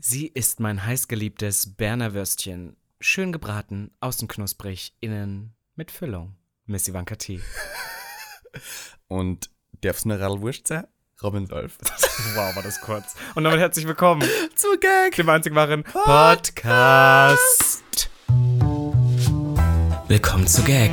Sie ist mein heißgeliebtes Berner Würstchen. Schön gebraten, außen knusprig, innen mit Füllung. Miss Ivanka T. Und darf's eine Radlwurst sein? Robin Solf. wow, war das kurz. Und damit herzlich willkommen Zu Gag! dem einzig wahren Podcast. Willkommen zu Gag,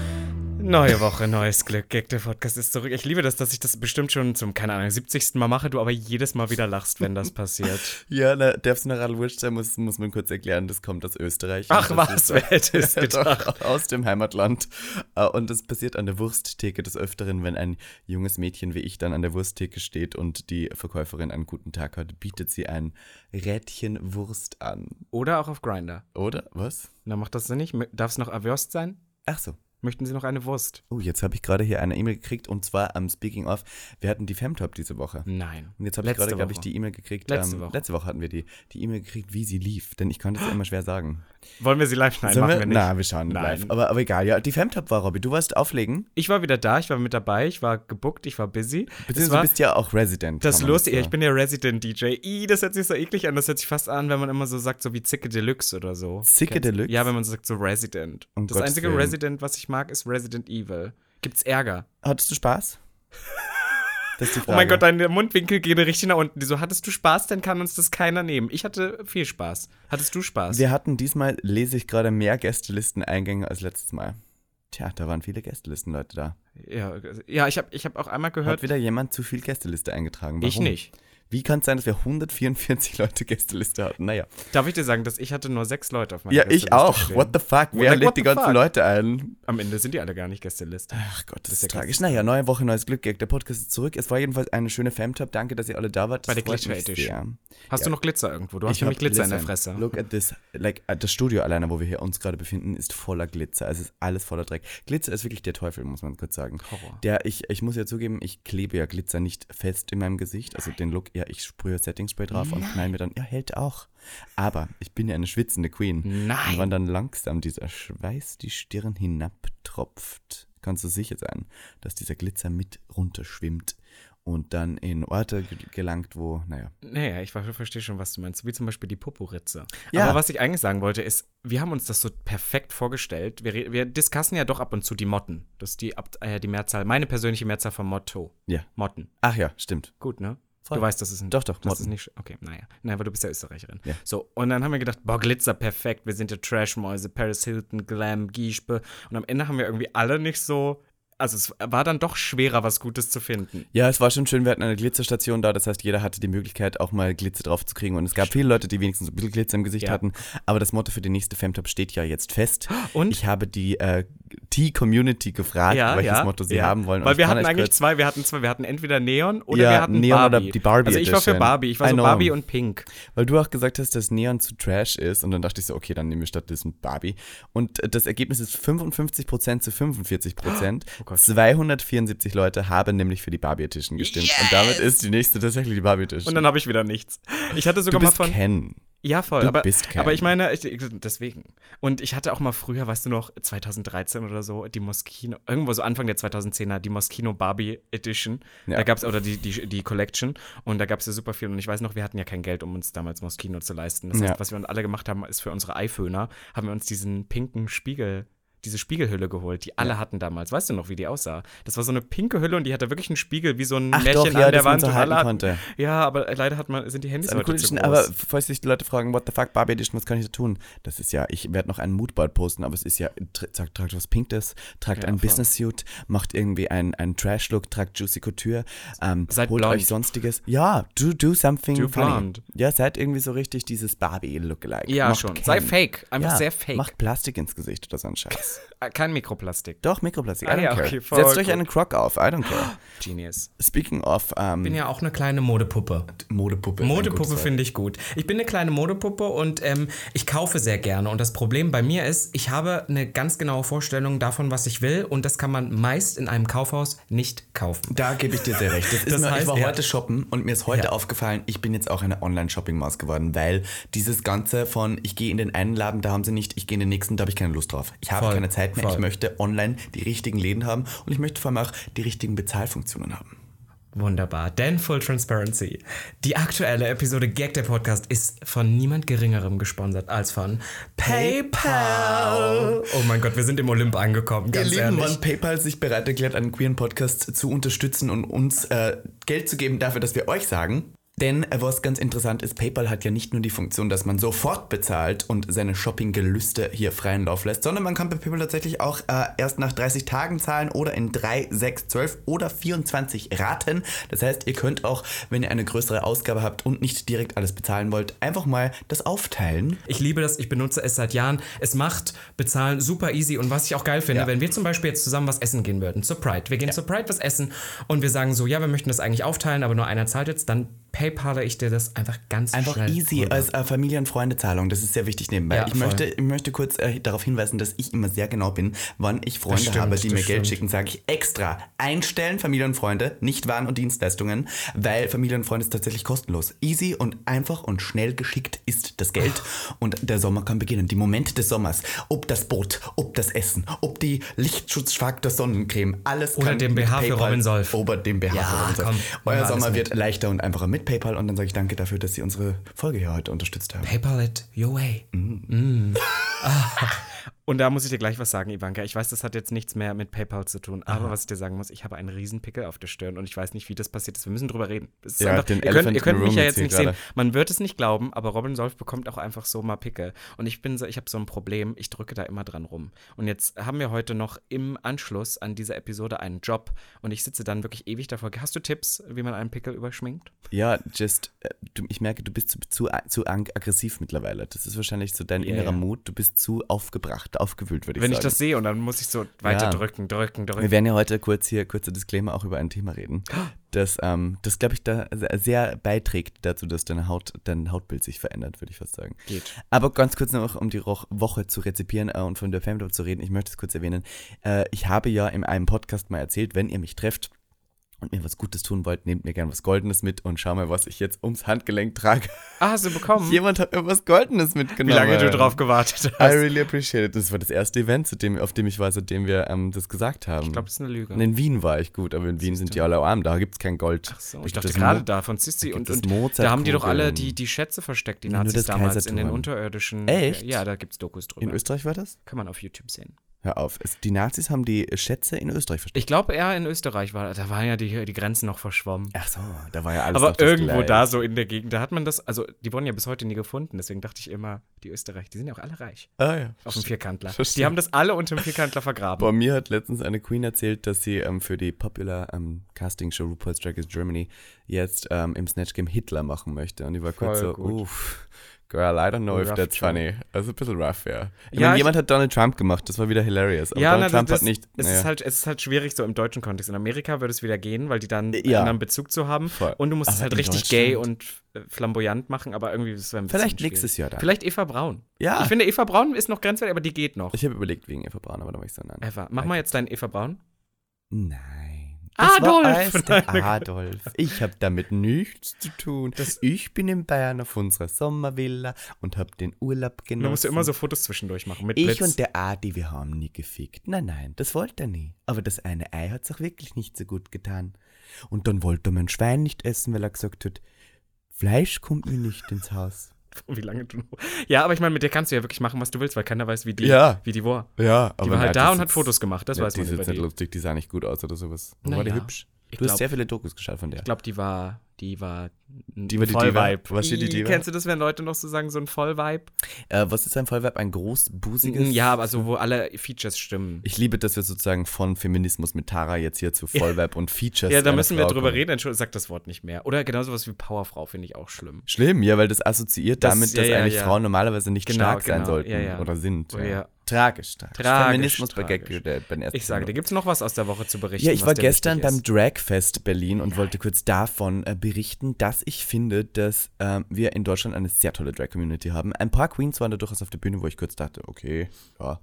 Neue Woche, neues Glück. Gag, der Podcast ist zurück. Ich liebe das, dass ich das bestimmt schon zum, keine Ahnung, 70. Mal mache, du aber jedes Mal wieder lachst, wenn das passiert. Ja, na, eine Radlwurst sein, muss, muss man kurz erklären, das kommt aus Österreich. Ach was, ist- wer hätte es gedacht? aus dem Heimatland. Äh, Und das passiert an der Wursttheke des Öfteren, wenn ein junges Mädchen wie ich dann an der Wursttheke steht und die Verkäuferin einen guten Tag hat, bietet sie ein Rädchen Wurst an. Oder auch auf Grinder. Oder? Was? Na, macht das Sinn nicht? Darf es noch Awurst sein? Ach so. Möchten Sie noch eine Wurst? Oh, jetzt habe ich gerade hier eine E-Mail gekriegt und zwar am Speaking of, wir hatten die Femtop diese Woche. Nein. Und jetzt habe ich gerade, glaube ich, die E-Mail gekriegt. Letzte ähm, Woche. letzte Woche hatten wir die, die E-Mail gekriegt, wie sie lief. Denn ich konnte es immer schwer sagen. Wollen wir sie live? Nein, Sollen machen wir nicht. Na, wir schauen Nein. live. Aber, aber egal, ja. Die Femtop war, Robby. Du warst auflegen. Ich war wieder da, ich war mit dabei, ich war gebuckt, ich war busy. Beziehungsweise war du bist ja auch Resident. das lustige, so- ich bin ja Resident DJ. I, das hört sich so eklig an, das hört sich fast an, wenn man immer so sagt, so wie Zicke Deluxe oder so. Zicke Kennst? Deluxe? Ja, wenn man so sagt, so Resident. Um das Gottes einzige Willen. Resident, was ich mag, ist Resident Evil. Gibt's Ärger? Hattest du Spaß? Das ist die Frage. Oh mein Gott, deine Mundwinkel gehen richtig nach unten. Die so, hattest du Spaß, dann kann uns das keiner nehmen. Ich hatte viel Spaß. Hattest du Spaß? Wir hatten diesmal, lese ich gerade, mehr Gästelisteneingänge als letztes Mal. Tja, da waren viele Gästelistenleute da. ja, ja, ich habe ich hab auch einmal gehört, Hat wieder jemand zu viel Gästeliste eingetragen? Warum? ich nicht. Wie kann es sein, dass wir 144 Leute Gästeliste hatten? Naja. Darf ich dir sagen, dass ich hatte nur sechs Leute auf meiner Ja, ich Gästeliste auch. stehen. What the fuck? Wer lädt die ganzen fuck? Leute ein? Am Ende sind die alle gar nicht Gästeliste. Ach Gott, das, ist ist ja tragisch. Naja, neue Woche, neues Glück. Gag. Der Podcast ist zurück. Es war jedenfalls eine schöne Femtop. Danke, dass ihr alle da wart. Bei Das der freut mich Glitzer sehr. Hast Ja. du noch Glitzer irgendwo? Du hast Ich nämlich hab Glitzer in der Fresse. Look at this. Like, uh, das Studio alleine, wo wir hier uns gerade befinden, ist voller Glitzer. Es ist alles voller Dreck. Glitzer ist wirklich der Teufel, muss man kurz sagen. Horror. Der, ich, ich muss ja zugeben, ich klebe ja Glitzer nicht fest in meinem Gesicht. Also den Look, ja, ich sprühe Setting-Spray drauf und knall mir dann, ja, hält auch. Aber ich bin ja eine schwitzende Queen. Und Nein. wenn dann langsam dieser Schweiß die Stirn hinabtropft, kannst du sicher sein, dass dieser Glitzer mit runterschwimmt und dann in Orte ge- gelangt, wo, naja. Naja, ich ver- verstehe schon, was du meinst. Wie zum Beispiel die Poporitze. Ja. Aber was ich eigentlich sagen wollte, ist, wir haben uns das so perfekt vorgestellt. Wir, wir diskussen ja doch ab und zu die Motten. Das ist die, Ab- äh, die Mehrzahl, meine persönliche Mehrzahl von Motto. Ja. Motten. Ach ja, stimmt. Gut, ne? Voll. Du weißt, das ist ein. Doch, doch, das ist Motten. nicht. Okay, naja. Nein, aber du bist ja Österreicherin. Ja. So, und dann haben wir gedacht, boah, Glitzer, perfekt. Wir sind ja Trashmäuse, Paris Hilton, Glam, Giespe. Und am Ende haben wir irgendwie alle nicht so. Also, es war dann doch schwerer, was Gutes zu finden. Ja, es war schon schön, wir hatten eine Glitzerstation da, das heißt, jeder hatte die Möglichkeit, auch mal Glitzer drauf zu kriegen. Und es gab viele Leute, die wenigstens ein bisschen Glitzer im Gesicht Ja. hatten. Aber das Motto für die nächste Femtop steht ja jetzt fest. Und? Ich habe die äh, T-Community gefragt, welches Motto sie ja. haben wollen. Und Weil wir hatten eigentlich zwei. Wir hatten zwei. Wir hatten entweder Neon oder Ja, wir hatten Neon oder Barbie. die Barbie Also ich war für Edition. Barbie. Ich war so. Barbie und Pink. Weil du auch gesagt hast, dass Neon zu Trash ist und dann dachte ich so, okay, dann nehmen wir stattdessen Barbie. Und das Ergebnis ist 55% zu 45%. Oh Gott. 274 Leute haben nämlich für die Barbie Edition gestimmt. Und damit ist die nächste tatsächlich die Barbie Edition. Und dann habe ich wieder nichts. Ich hatte du sogar mal bist von. Ken. Ja, voll. Du aber, bist kein- aber ich meine, ich, deswegen. Und ich hatte auch mal früher, weißt du noch, 2013 oder so, die Moschino, irgendwo so Anfang der 2010er, die Moschino Barbie Edition. Ja. Da gab es, oder die, die, die Collection. Und da gab es ja super viel. Und ich weiß noch, wir hatten ja kein Geld, um uns damals Moschino zu leisten. Das heißt, Ja. was wir uns alle gemacht haben, ist für unsere iPhoner, haben wir uns diesen pinken Spiegel. Diese Spiegelhülle geholt, die alle hatten damals. Weißt du noch, wie die aussah? Das war so eine pinke Hülle und die hatte wirklich einen Spiegel, wie so ein Ach Märchen doch, ja, an der dass man Wand. so und konnte. Ja, aber leider hat man, sind die Handys eine heute zu groß. aber falls sich die Leute fragen, what the fuck, Barbie Edition, was kann ich da tun? Das ist ja, ich werde noch ein Moodboard posten, aber es ist ja, tra tragt, tragt was Pinkes, tragt Ja, ein voll. Business-Suit, macht irgendwie einen, einen Trash-Look, tragt Juicy Couture, ähm, Seid holt blond. euch sonstiges. Ja, do, do something Do funny. blond. Ja, seid irgendwie so richtig dieses Barbie-Lookalike. Ja, Macht schon. Ken. Sei fake. Einfach ja, sehr fake. Macht Plastik ins Gesicht oder so ein Scheiß. Ah, Kein Mikroplastik. Doch, Mikroplastik. Ah don't ja, care. okay, Setzt euch einen Croc auf. I don't care. Genius. Speaking of ähm, bin ja auch eine kleine Modepuppe. Modepuppe. Modepuppe finde ich gut. Ich bin eine kleine Modepuppe und ähm, ich kaufe sehr gerne. Und das Problem bei mir ist, ich habe eine ganz genaue Vorstellung davon, was ich will. Und das kann man meist in einem Kaufhaus nicht kaufen. Da gebe ich dir sehr recht. Das ist Das mir, heißt, ich war ja. heute shoppen und mir ist heute Ja. aufgefallen, ich bin jetzt auch eine Online-Shopping-Maus geworden, weil dieses Ganze von, ich gehe in den einen Laden, da haben sie nicht, ich gehe in den nächsten, da habe ich keine Lust drauf. Ich habe Voll, keine Zeit mehr, voll. ich möchte online die richtigen Läden haben und ich möchte vor allem auch die richtigen Bezahlfunktionen haben. Wunderbar. Denn Full Transparency. Die aktuelle Episode Gag der Podcast ist von niemand Geringerem gesponsert als von PayPal. Oh mein Gott, wir sind im Olymp angekommen, ganz Ihr Lieben, ehrlich. wann PayPal sich bereit erklärt, einen queeren Podcast zu unterstützen und uns äh, Geld zu geben dafür, dass wir euch sagen. Denn äh, was ganz interessant ist, PayPal hat ja nicht nur die Funktion, dass man sofort bezahlt und seine Shoppinggelüste hier freien Lauf lässt, sondern man kann bei PayPal tatsächlich auch äh, erst nach 30 Tagen zahlen oder in 3, 6, 12 oder 24 Raten. Das heißt, ihr könnt auch, wenn ihr eine größere Ausgabe habt und nicht direkt alles bezahlen wollt, einfach mal das aufteilen. Ich liebe das, ich benutze es seit Jahren. Es macht Bezahlen super easy. Und was ich auch geil finde, Ja. wenn wir zum Beispiel jetzt zusammen was essen gehen würden, zur Pride. Wir gehen zur Pride was essen und wir sagen so, ja, wir möchten das eigentlich aufteilen, aber nur einer zahlt jetzt, dann PayPaler ich dir das einfach ganz Einfach schnell easy rüber. als äh, Familien-Freunde-Zahlung. Das ist sehr wichtig nebenbei. Ja, ich, voll. möchte, ich möchte kurz äh, darauf hinweisen, dass ich immer sehr genau bin, wann ich Freunde stimmt, habe, die mir Geld stimmt. schicken, sage ich extra einstellen, Familie und Freunde, nicht Waren und Dienstleistungen, weil Familie und Freunde ist tatsächlich kostenlos. Easy und einfach und schnell geschickt ist das Geld und der Sommer kann beginnen. Die Momente des Sommers, ob das Boot, ob das Essen, ob die Lichtschutzfaktor Sonnencreme, alles Oder kann dem BH für PayPal- Robin Solf. Oder dem BH Ja, für Robin Solf. komm, Euer Sommer wird leichter und einfacher mit PayPal und dann sage ich danke dafür, dass Sie unsere Folge hier heute unterstützt haben. PayPal it your way. Und da muss ich dir gleich was sagen, Ivanka. Ich weiß, das hat jetzt nichts mehr mit PayPal zu tun, aber was ich dir sagen muss, ich habe einen riesen Pickel auf der Stirn und ich weiß nicht, wie das passiert ist. Wir müssen drüber reden. Es ist Ja, einfach, ihr könnt, ihr könnt mich ja jetzt nicht sehen. gerade. Man wird es nicht glauben, aber Robin Solf bekommt auch einfach so mal Pickel. Und ich bin so, ich habe so ein Problem, ich drücke da immer dran rum. Und jetzt haben wir heute noch im Anschluss an diese Episode einen Job und ich sitze dann wirklich ewig davor. Hast du Tipps, wie man einen Pickel überschminkt? Ja, just, äh, ich merke, du bist zu, zu, zu aggressiv mittlerweile. Das ist wahrscheinlich so dein Ja, innerer. Mut. Du bist zu aufgebracht, aufgewühlt, würde ich Wenn ich sagen. das sehe und dann muss ich so weiter Ja. drücken, drücken, drücken. Wir werden ja heute kurz hier, kurzer Disclaimer, auch über ein Thema reden, das, ähm, das glaube ich, da sehr- beiträgt dazu, dass deine Haut, dein Hautbild sich verändert, würde ich fast sagen. Geht. Aber ganz kurz noch, um die Woche zu rezipieren äh, und von der Family zu reden, ich möchte es kurz erwähnen. Äh, ich habe ja in einem Podcast mal erzählt, wenn ihr mich trefft und mir was Gutes tun wollt, nehmt mir gern was Goldenes mit und schau mal, was ich jetzt ums Handgelenk trage. Ah, hast du bekommen? Jemand hat mir was Goldenes Wie mitgenommen. lange du drauf gewartet I hast. really appreciate it. Das war das erste Event, dem, auf dem ich war, seitdem wir ähm, das gesagt haben. Ich glaube, das ist eine Lüge. Und in Wien war ich gut, aber in Wien sind die alle arm, da gibt es kein Gold. Ach so, Da ich gibt dachte es gerade Mo- da von Sissi da und, gibt es und da haben die doch alle die, die Schätze versteckt, die Nazis damals in den unterirdischen. Echt? Ja, da gibt's Dokus drüber. In Österreich war das? Kann man auf YouTube sehen. Hör auf. Die Nazis haben die Schätze in Österreich versteckt. Ich glaube eher in Österreich war, da waren ja die, die Grenzen noch verschwommen. Ach so, da war ja alles Aber irgendwo da so in der Gegend, da hat man das, also die wurden ja bis heute nie gefunden, deswegen dachte ich immer, die Österreich, die sind ja auch alle reich. Ah ja. Auf dem Vierkantler. Verstehe. Die haben das alle unter dem Vierkantler vergraben. Bei mir hat letztens eine Queen erzählt, dass sie ähm, für die popular ähm, Casting Show RuPaul's Drag Race Germany jetzt ähm, im Snatch Game Hitler machen möchte. Und ich war kurz Voll so, gut. uff, girl, I don't know if Rough that's Job. funny. Also ein bisschen rough, ja. Ich Ja, meine, jemand hat Donald Trump gemacht, das war wieder hilarious. Aber ja, Donald na, Trump das, hat nicht. Es, naja. ist halt, es ist halt schwierig so im deutschen Kontext. In Amerika würde es wieder gehen, weil die dann Ja. einen anderen Bezug zu haben. Voll. Und du musst es Aber halt in richtig gay und äh, flamboyant machen, aber irgendwie ist es ein bisschen Vielleicht schwierig. nächstes Jahr dann. Vielleicht Eva Braun. Ja. Ich finde, Eva Braun ist noch grenzwertig, aber die geht noch. Ich habe überlegt wegen Eva Braun, aber da war ich so, nein. Eva, mach mal jetzt deinen Eva Braun. Nein. Adolf! alles der Nein. Adolf. Ich habe damit nichts zu tun. ich bin in Bayern auf unserer Sommervilla und habe den Urlaub genossen. Du musst ja immer so Fotos zwischendurch machen mit Ich Blitz. und der Adi, wir haben nie gefickt. Nein, nein, das wollte er nie. Aber das eine Ei hat's auch wirklich nicht so gut getan. Und dann wollte er mein Schwein nicht essen, weil er gesagt hat, Fleisch kommt mir nicht ins Haus. Wie lange du noch. Ja, aber ich meine, mit der kannst du ja wirklich machen, was du willst, weil keiner weiß, wie die, Ja. wie die war. Ja, Die war halt da und hat Fotos gemacht, das weiß die man ist über jetzt nicht die. lustig, die sah nicht gut aus oder sowas. Na war die hübsch? Ich Du hast glaub- sehr viele Dokus geschaut von der. Ich glaube, die war, die war Die war die Diva? Vollvibe. Was steht die Diva? Kennst du das, wenn Leute noch so sagen, so ein Vollvibe? Äh, was ist ein Vollverb? Ein großbusiges? Ja, aber so, wo alle Features stimmen. Ich liebe, dass wir sozusagen von Feminismus mit Tara jetzt hier zu Vollverb und Features. Ja, da müssen wir Frau drüber kommen. reden. Entschuldigung, sag das Wort nicht mehr. Oder genauso was wie Powerfrau finde ich auch schlimm. Schlimm, ja, weil das assoziiert Das- damit, ja, dass ja, eigentlich ja. Frauen normalerweise nicht Genau, stark sein genau, sollten ja, ja. oder sind. Oh, Ja. Tragisch, tragisch. Tragisch, Feminismus bei tragisch. Gag beim ersten Ich sage, dir gibt es noch was aus der Woche zu berichten. Ja, ich war gestern beim? Dragfest Berlin und wollte kurz davon äh, berichten, dass ich finde, dass ähm, wir in Deutschland eine sehr tolle Drag-Community haben. Ein paar Queens waren da durchaus auf der Bühne, wo ich kurz dachte, okay, ja.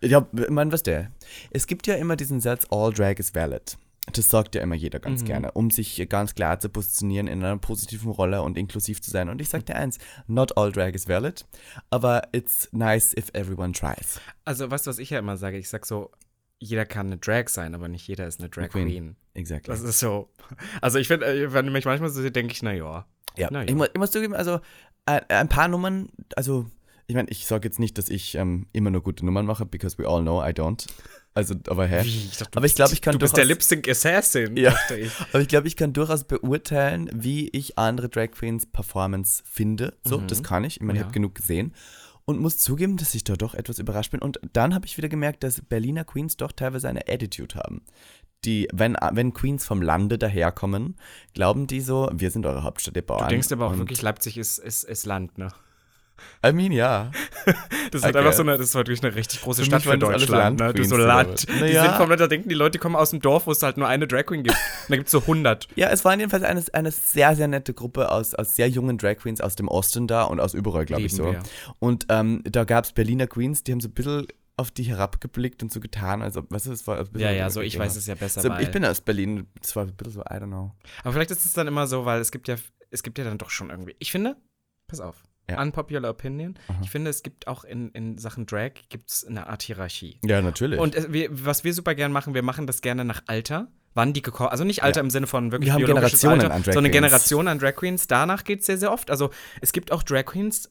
Ja, ich meine, was der? Es gibt ja immer diesen Satz, all drag is valid. Das sagt ja immer jeder ganz Mhm. gerne, um sich ganz klar zu positionieren in einer positiven Rolle und inklusiv zu sein. Und ich sag dir eins, not all drag is valid, aber it's nice if everyone tries. Also, weißt du, was ich ja immer sage? Ich sag so, jeder kann eine Drag sein, aber nicht jeder ist eine Drag Queen. Queen. Exactly. Das ist so. Also, ich finde, äh, wenn mich manchmal so sehe, denke ich, na ja. Ja, Na ja. ich, mu ich muss zugeben, also ein, ein paar Nummern, also ich meine, ich sage jetzt nicht, dass ich ähm, immer nur gute Nummern mache, because we all know I don't. Also, aber hä? Wie? Ich dachte, du Aber ich glaube, ich kann Du bist der durchaus- Lip Sync Assassin, Ja. dachte ich. Aber ich glaube, ich kann durchaus beurteilen, wie ich andere Drag Queens Performance finde. So, das kann ich. Ich meine, ich Mhm. Ja. habe genug gesehen. Und muss zugeben, dass ich da doch etwas überrascht bin. Und dann habe ich wieder gemerkt, dass Berliner Queens doch teilweise eine Attitude haben. Die, wenn, wenn Queens vom Lande daherkommen, glauben die so, wir sind eure Hauptstadt der Bauern. Du denkst aber auch wirklich, Leipzig ist, ist, ist Land, ne? I mean, ja. Das ist halt einfach so eine, das ist wirklich eine richtig große Für Stadt für das Deutschland, ne? Du Land-Queens so Land. was? Die Naja. sind vom da denken die Leute, die kommen aus dem Dorf, wo es halt nur eine Drag Queen gibt. Und da gibt es so 100. Ja, es war jedenfalls eine, eine sehr, sehr nette Gruppe aus, aus sehr jungen Drag Queens aus dem Osten da und aus überall, glaube ich so. wir. Und ähm, da gab es Berliner Queens, die haben so ein bisschen auf die herabgeblickt und so getan, als ob, weißt du, es war ein bisschen Ja, ja, so ich weiß es ja besser, So, ich bin aus Berlin, das war ein bisschen so, I don't know. Aber vielleicht ist es dann immer so, weil es gibt ja, es gibt ja dann doch schon irgendwie. Ich finde, pass auf, Ja. unpopular opinion. Ich finde, es gibt auch in, in Sachen Drag gibt es eine Art Hierarchie. Ja, natürlich. Und es, wir, was wir super gern machen, wir machen das gerne nach Alter. Wann die gekommen, also nicht Alter Ja. im Sinne von wirklich Wir haben biologisches Generationen Alter, an Drag sondern. Generationen an Drag Queens. Danach geht es sehr, sehr oft. Also es gibt auch Drag Queens,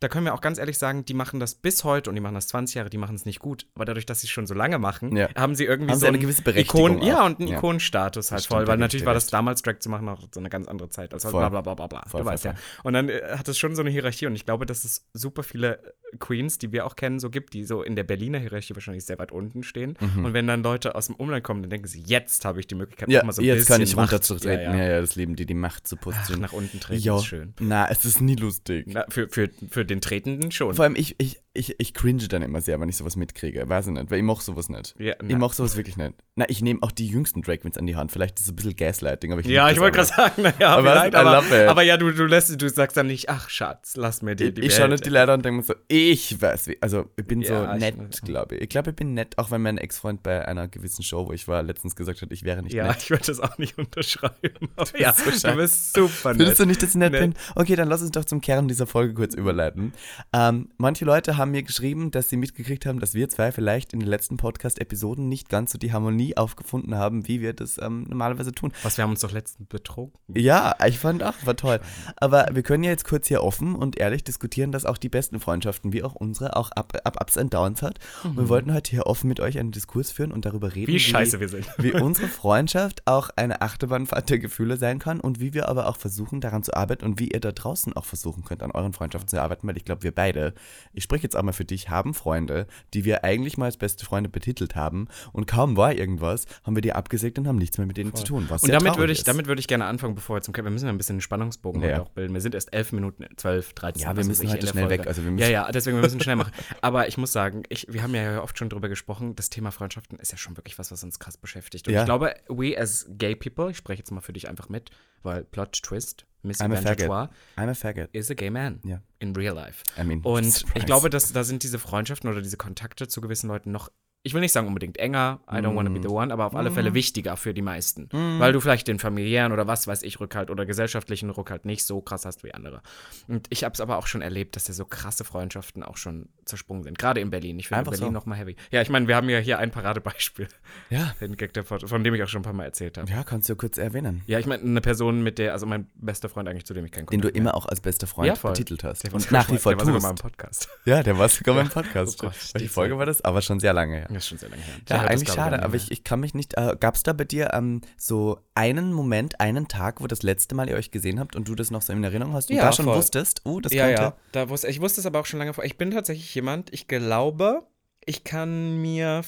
da können wir auch ganz ehrlich sagen, die machen das bis heute und die machen das 20 Jahre, die machen es nicht gut. Aber dadurch, dass sie es schon so lange machen, Ja. haben sie irgendwie Haben so sie eine gewisse Berechtigung Ikon, Ja, auch. und einen Ja. Ikonenstatus halt voll. Weil natürlich ich war das damals Drag zu machen noch so eine ganz andere Zeit. Also Voll. bla bla bla bla bla. Voll, du voll, weißt ja. Und dann äh, hat es schon so eine Hierarchie und ich glaube, dass es super viele Queens, die wir auch kennen, so gibt, die so in der Berliner Hierarchie wahrscheinlich sehr weit unten stehen. Und wenn dann Leute aus dem Umland kommen, dann denken sie, jetzt habe ich die Möglichkeit, Mhm. ja, auch mal so ein jetzt kann bisschen ich Macht- runterzutreten. Ja, Ja, ja. ja. das Leben, die die Macht zu Ach, positionieren. nach unten treten Ja, ist schön. na, es ist nie lustig. Na, für, für, für den Tretenden schon. Vor allem, ich, ich, ich, ich cringe dann immer sehr, wenn ich sowas mitkriege. Weiß ich nicht, weil ich mach sowas nicht. Ja, ich mach sowas wirklich nicht. Na, ich nehme auch die jüngsten Drag Queens an die Hand. Vielleicht ist es ein bisschen Gaslighting, aber ich Ja, ich wollte gerade sagen, naja, Aber vielleicht, aber, aber ja, du, du lässt, du sagst dann nicht, ach Schatz, lass mir die, die Ich, ich schaue nicht die Leute an und denke mir so, ich weiß wie. Also, ich bin Ja, so nett, glaube ich. Ich glaube, ich bin nett, auch wenn mein Ex-Freund bei einer gewissen Show, wo ich war, letztens gesagt hat, ich wäre nicht Ja, nett. ich würde das auch nicht unterschreiben. Aber ja, so du bist super nett. Willst du nicht, dass ich nett Nett. bin? Okay, dann lass uns doch zum Kern dieser Folge kurz überleiten. Ähm, manche Leute haben mir geschrieben, dass sie mitgekriegt haben, dass wir zwei vielleicht in den letzten Podcast-Episoden nicht ganz so die Harmonie aufgefunden haben, wie wir das ähm, normalerweise tun. Was, wir haben uns doch letztens betrogen. Ja, ich fand auch, war toll. Aber wir können ja jetzt kurz hier offen und ehrlich diskutieren, dass auch die besten Freundschaften, wie auch unsere, auch Up, Up Ups and Downs hat. Und wir wollten heute hier offen mit euch einen Diskurs führen und darüber reden, Mhm. Wie scheiße wir sind. wie unsere Freundschaft auch eine Achterbahnfahrt der Gefühle sein kann und wie wir aber auch versuchen, daran zu arbeiten und wie ihr da draußen auch versuchen könnt, an euren Freundschaften zu arbeiten, weil ich glaube, wir beide, ich spreche jetzt auch mal für dich, haben Freunde, die wir eigentlich mal als beste Freunde betitelt haben und kaum war irgendwas, haben wir die abgesägt und haben nichts mehr mit denen zu tun. Was Und damit würde ich, ist. damit würde ich gerne anfangen, bevor wir zum Wir müssen ja ein bisschen einen Spannungsbogen Ja. auch bilden. Wir sind erst 11 Minuten, 12, 13. Ja, wir müssen heute schnell Folge. weg, also wir müssen- ja, ja, deswegen wir müssen schnell machen. Aber ich muss sagen, ich, wir haben ja oft schon drüber gesprochen, das Thema Freundschaften ist ja schon wirklich was, was uns krass beschäftigt. Und Ja. ich glaube, we as gay people, ich spreche jetzt mal für dich einfach mit, weil Plot Twist, Miss I'm a faggot. Evangetoire I'm a faggot. is a gay man Ja. in real life. I mean, Und surprise. ich glaube, dass da sind diese Freundschaften oder diese Kontakte zu gewissen Leuten noch, ich will nicht sagen unbedingt enger, I don't wanna be Mm. the one, aber auf alle Fälle wichtiger für die meisten. Weil du vielleicht den familiären oder was weiß ich Rückhalt oder gesellschaftlichen Rückhalt nicht so krass hast wie andere. Und ich habe es aber auch schon erlebt, dass ja so krasse Freundschaften auch schon zersprungen sind. Gerade in Berlin. Ich finde Berlin so. noch mal heavy. Ja, ich meine, wir haben ja hier ein Paradebeispiel, Ja. den Gag, von dem ich auch schon ein paar Mal erzählt habe. Ja, kannst du kurz erwähnen. Ja, ich meine, eine Person, mit der, also mein bester Freund eigentlich, zu dem ich keinen Den du Kontakt immer auch als bester Freund Ja, betitelt hast. Der Und nach wie vor der war sogar mal im tust. Podcast. Ja, der war sogar beim Podcast. Oh Gott, die Folge war das? Aber schon sehr lange her. Das ist schon sehr lange her. Ja, Ich das, eigentlich schade, aber ich, ich kann mich nicht. Äh, Gab es da bei dir ähm, so einen Moment, einen Tag, wo das letzte Mal ihr euch gesehen habt und du das noch so in Erinnerung hast und Ja, da schon voll. wusstest, oh, das ja, könnte. ja. Da wusste, ich wusste es aber auch schon lange vor. Ich bin tatsächlich jemand, ich glaube, ich kann mir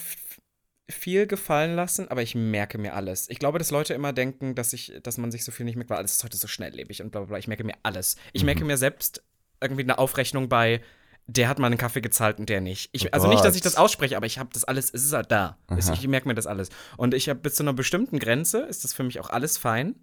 viel gefallen lassen, aber ich merke mir alles. Ich glaube, dass Leute immer denken, dass ich, dass man sich so viel nicht merkt, weil alles ist heute so schnelllebig und bla bla bla. Ich merke mir alles. Ich Mhm. merke mir selbst irgendwie eine Aufrechnung bei der hat mal einen Kaffee gezahlt und der nicht. Ich, Oh also nicht, dass ich das ausspreche, aber ich habe das alles, es ist halt da. Aha. Ich merke mir das alles. Und ich habe bis zu einer bestimmten Grenze, ist das für mich auch alles fein.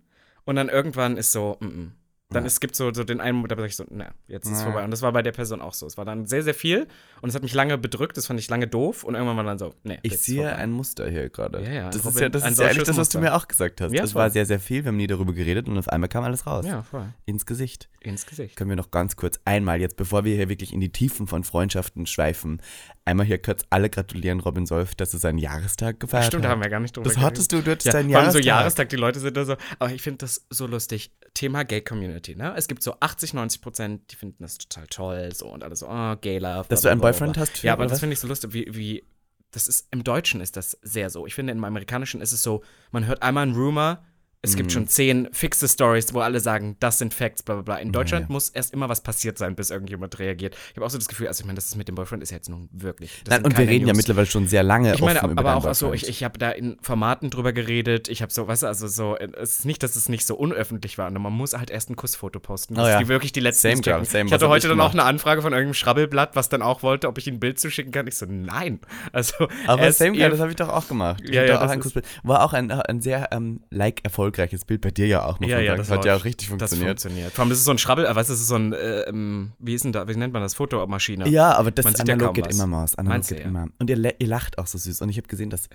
Und dann irgendwann ist so, mm -mm. Dann Ja. es gibt so, so den einen Moment, da sage ich so, na, jetzt ist es vorbei. Und das war bei der Person auch so. Es war dann sehr, sehr viel und es hat mich lange bedrückt, das fand ich lange doof und irgendwann war dann so, nee. Ich sehe vorbei. ein Muster hier gerade. Ja, ja, Das ist ja, das ist ja eigentlich das, was du mir auch gesagt hast. Ja, es war sehr, sehr viel. Wir haben nie darüber geredet und auf einmal kam alles raus. Ja, voll. Ins Gesicht. Ins Gesicht. Können wir noch ganz kurz einmal jetzt, bevor wir hier wirklich in die Tiefen von Freundschaften schweifen, einmal hier kurz alle gratulieren Robin Solf, dass er seinen Jahrestag gefeiert Stimmt, da hat. haben wir gar nicht drüber Das hattest du, du hattest Ja, deinen vor allem Jahrestag. so Jahrestag, die Leute sind da so. Aber ich finde das so lustig. Thema Gay Community, ne? Es gibt so 80, 90 Prozent, die finden das total toll, so und alle so, oh, Gay Love. Dass du einen Boyfriend hast Ja, aber das finde ich so lustig, wie, wie. Das ist, im Deutschen ist das sehr so. Ich finde, im Amerikanischen ist es so, man hört einmal einen Rumor, es Mhm. gibt schon zehn fixe Stories, wo alle sagen, das sind Facts, bla bla bla. In Deutschland ja. muss erst immer was passiert sein, bis irgendjemand reagiert. Ich habe auch so das Gefühl, also ich meine, das ist mit dem Boyfriend ist jetzt nun wirklich. das Nein, und wir reden ja News. mittlerweile schon sehr lange Ich meine, aber deinen auch so, ich, ich habe da in Formaten drüber geredet. Ich habe so, weißt du, also so, es ist nicht, dass es nicht so unöffentlich war. Und man muss halt erst ein Kussfoto posten. Oh Das ja. ist wirklich die letzten Same, girl, same. Ich hatte heute ich dann auch eine Anfrage von irgendeinem Schrabbelblatt, was dann auch wollte, ob ich ihm ein Bild zuschicken kann. Ich so, nein. Also, Aber Same Girl, das habe ich doch auch gemacht. Ja, ja, auch ein Kussbild. War auch ein, ein sehr ähm, like-erfolgreiches Bild bei dir ja auch, muss ja, man ja, sagen. das hat ja auch richtig Das funktioniert. funktioniert. Vor allem, das ist so ein Schrabbel, weißt du, das ist so ein, äh, ähm, wie ist denn da, wie nennt man das? Fotomaschine. Ja, aber das Man ja analog kaum geht was. immer Maus. Analog Meinst geht ja? immer. Und ihr, ihr lacht auch so süß. Und ich habe gesehen, dass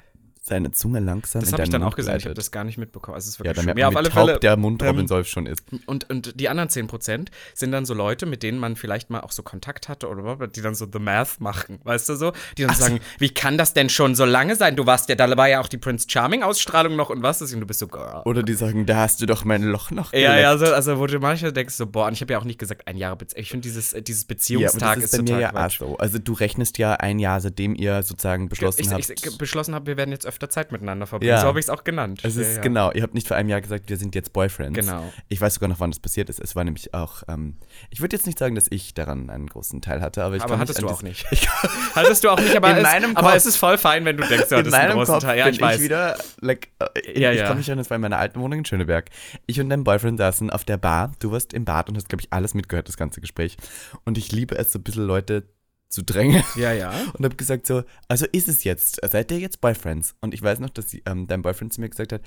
seine Zunge langsam Das habe ich dann Mund auch gesehen. Ich habe das gar nicht mitbekommen. Also, es ist Ja, wirklich da schön. merkt Ja, man, auf wie taub Fälle. der Mund Robin ähm, Solf schon ist. Und, und die anderen 10% sind dann so Leute, mit denen man vielleicht mal auch so Kontakt hatte oder was, die dann so The Math machen, weißt du so? Die dann sagen, wie kann das denn schon so lange sein? Du warst ja, da war ja auch die Prince Charming-Ausstrahlung noch und was ist und du bist so, girl. Oder die sagen, da hast du doch mein Loch noch Ja, geleckt. ja, also, also wo du manchmal denkst so, boah, und ich habe ja auch nicht gesagt, ein Jahr Beziehung. Ich finde dieses, äh, dieses Ja, Beziehungstag das ist ist bei mir total ja auch Quatsch. so. Also du rechnest ja ein Jahr, seitdem ihr sozusagen beschlossen ich, habt. ich, beschlossen habe, wir werden jetzt öfter Zeit miteinander verbringen. Ja. So habe ich es auch genannt. es Ja, ist ja. genau, ihr habt nicht vor einem Jahr gesagt, wir sind jetzt Boyfriends. Genau. Ich weiß sogar noch, wann das passiert ist. Es war nämlich auch, ähm, ich würde jetzt nicht sagen, dass ich daran einen großen Teil hatte, aber ich Aber kann hattest an du auch nicht. Ich, Hattest du auch nicht, aber, In es, meinem aber Kopf- es ist voll fein, wenn du denkst, du hattest einen großen Kopf Teil. Ja, bin ich weiß. ich wieder, like, äh, Ja, ich ja. kann mich erinnern, das war in meiner alten Wohnung in Schöneberg. Ich und dein Boyfriend saßen auf der Bar. Du warst im Bad und hast, glaube ich, alles mitgehört, das ganze Gespräch. Und ich liebe es, so ein bisschen Leute zu drängen. Ja, ja. Und habe gesagt so, also ist es jetzt, seid ihr jetzt Boyfriends? Und ich weiß noch, dass sie, ähm, dein Boyfriend zu mir gesagt hat,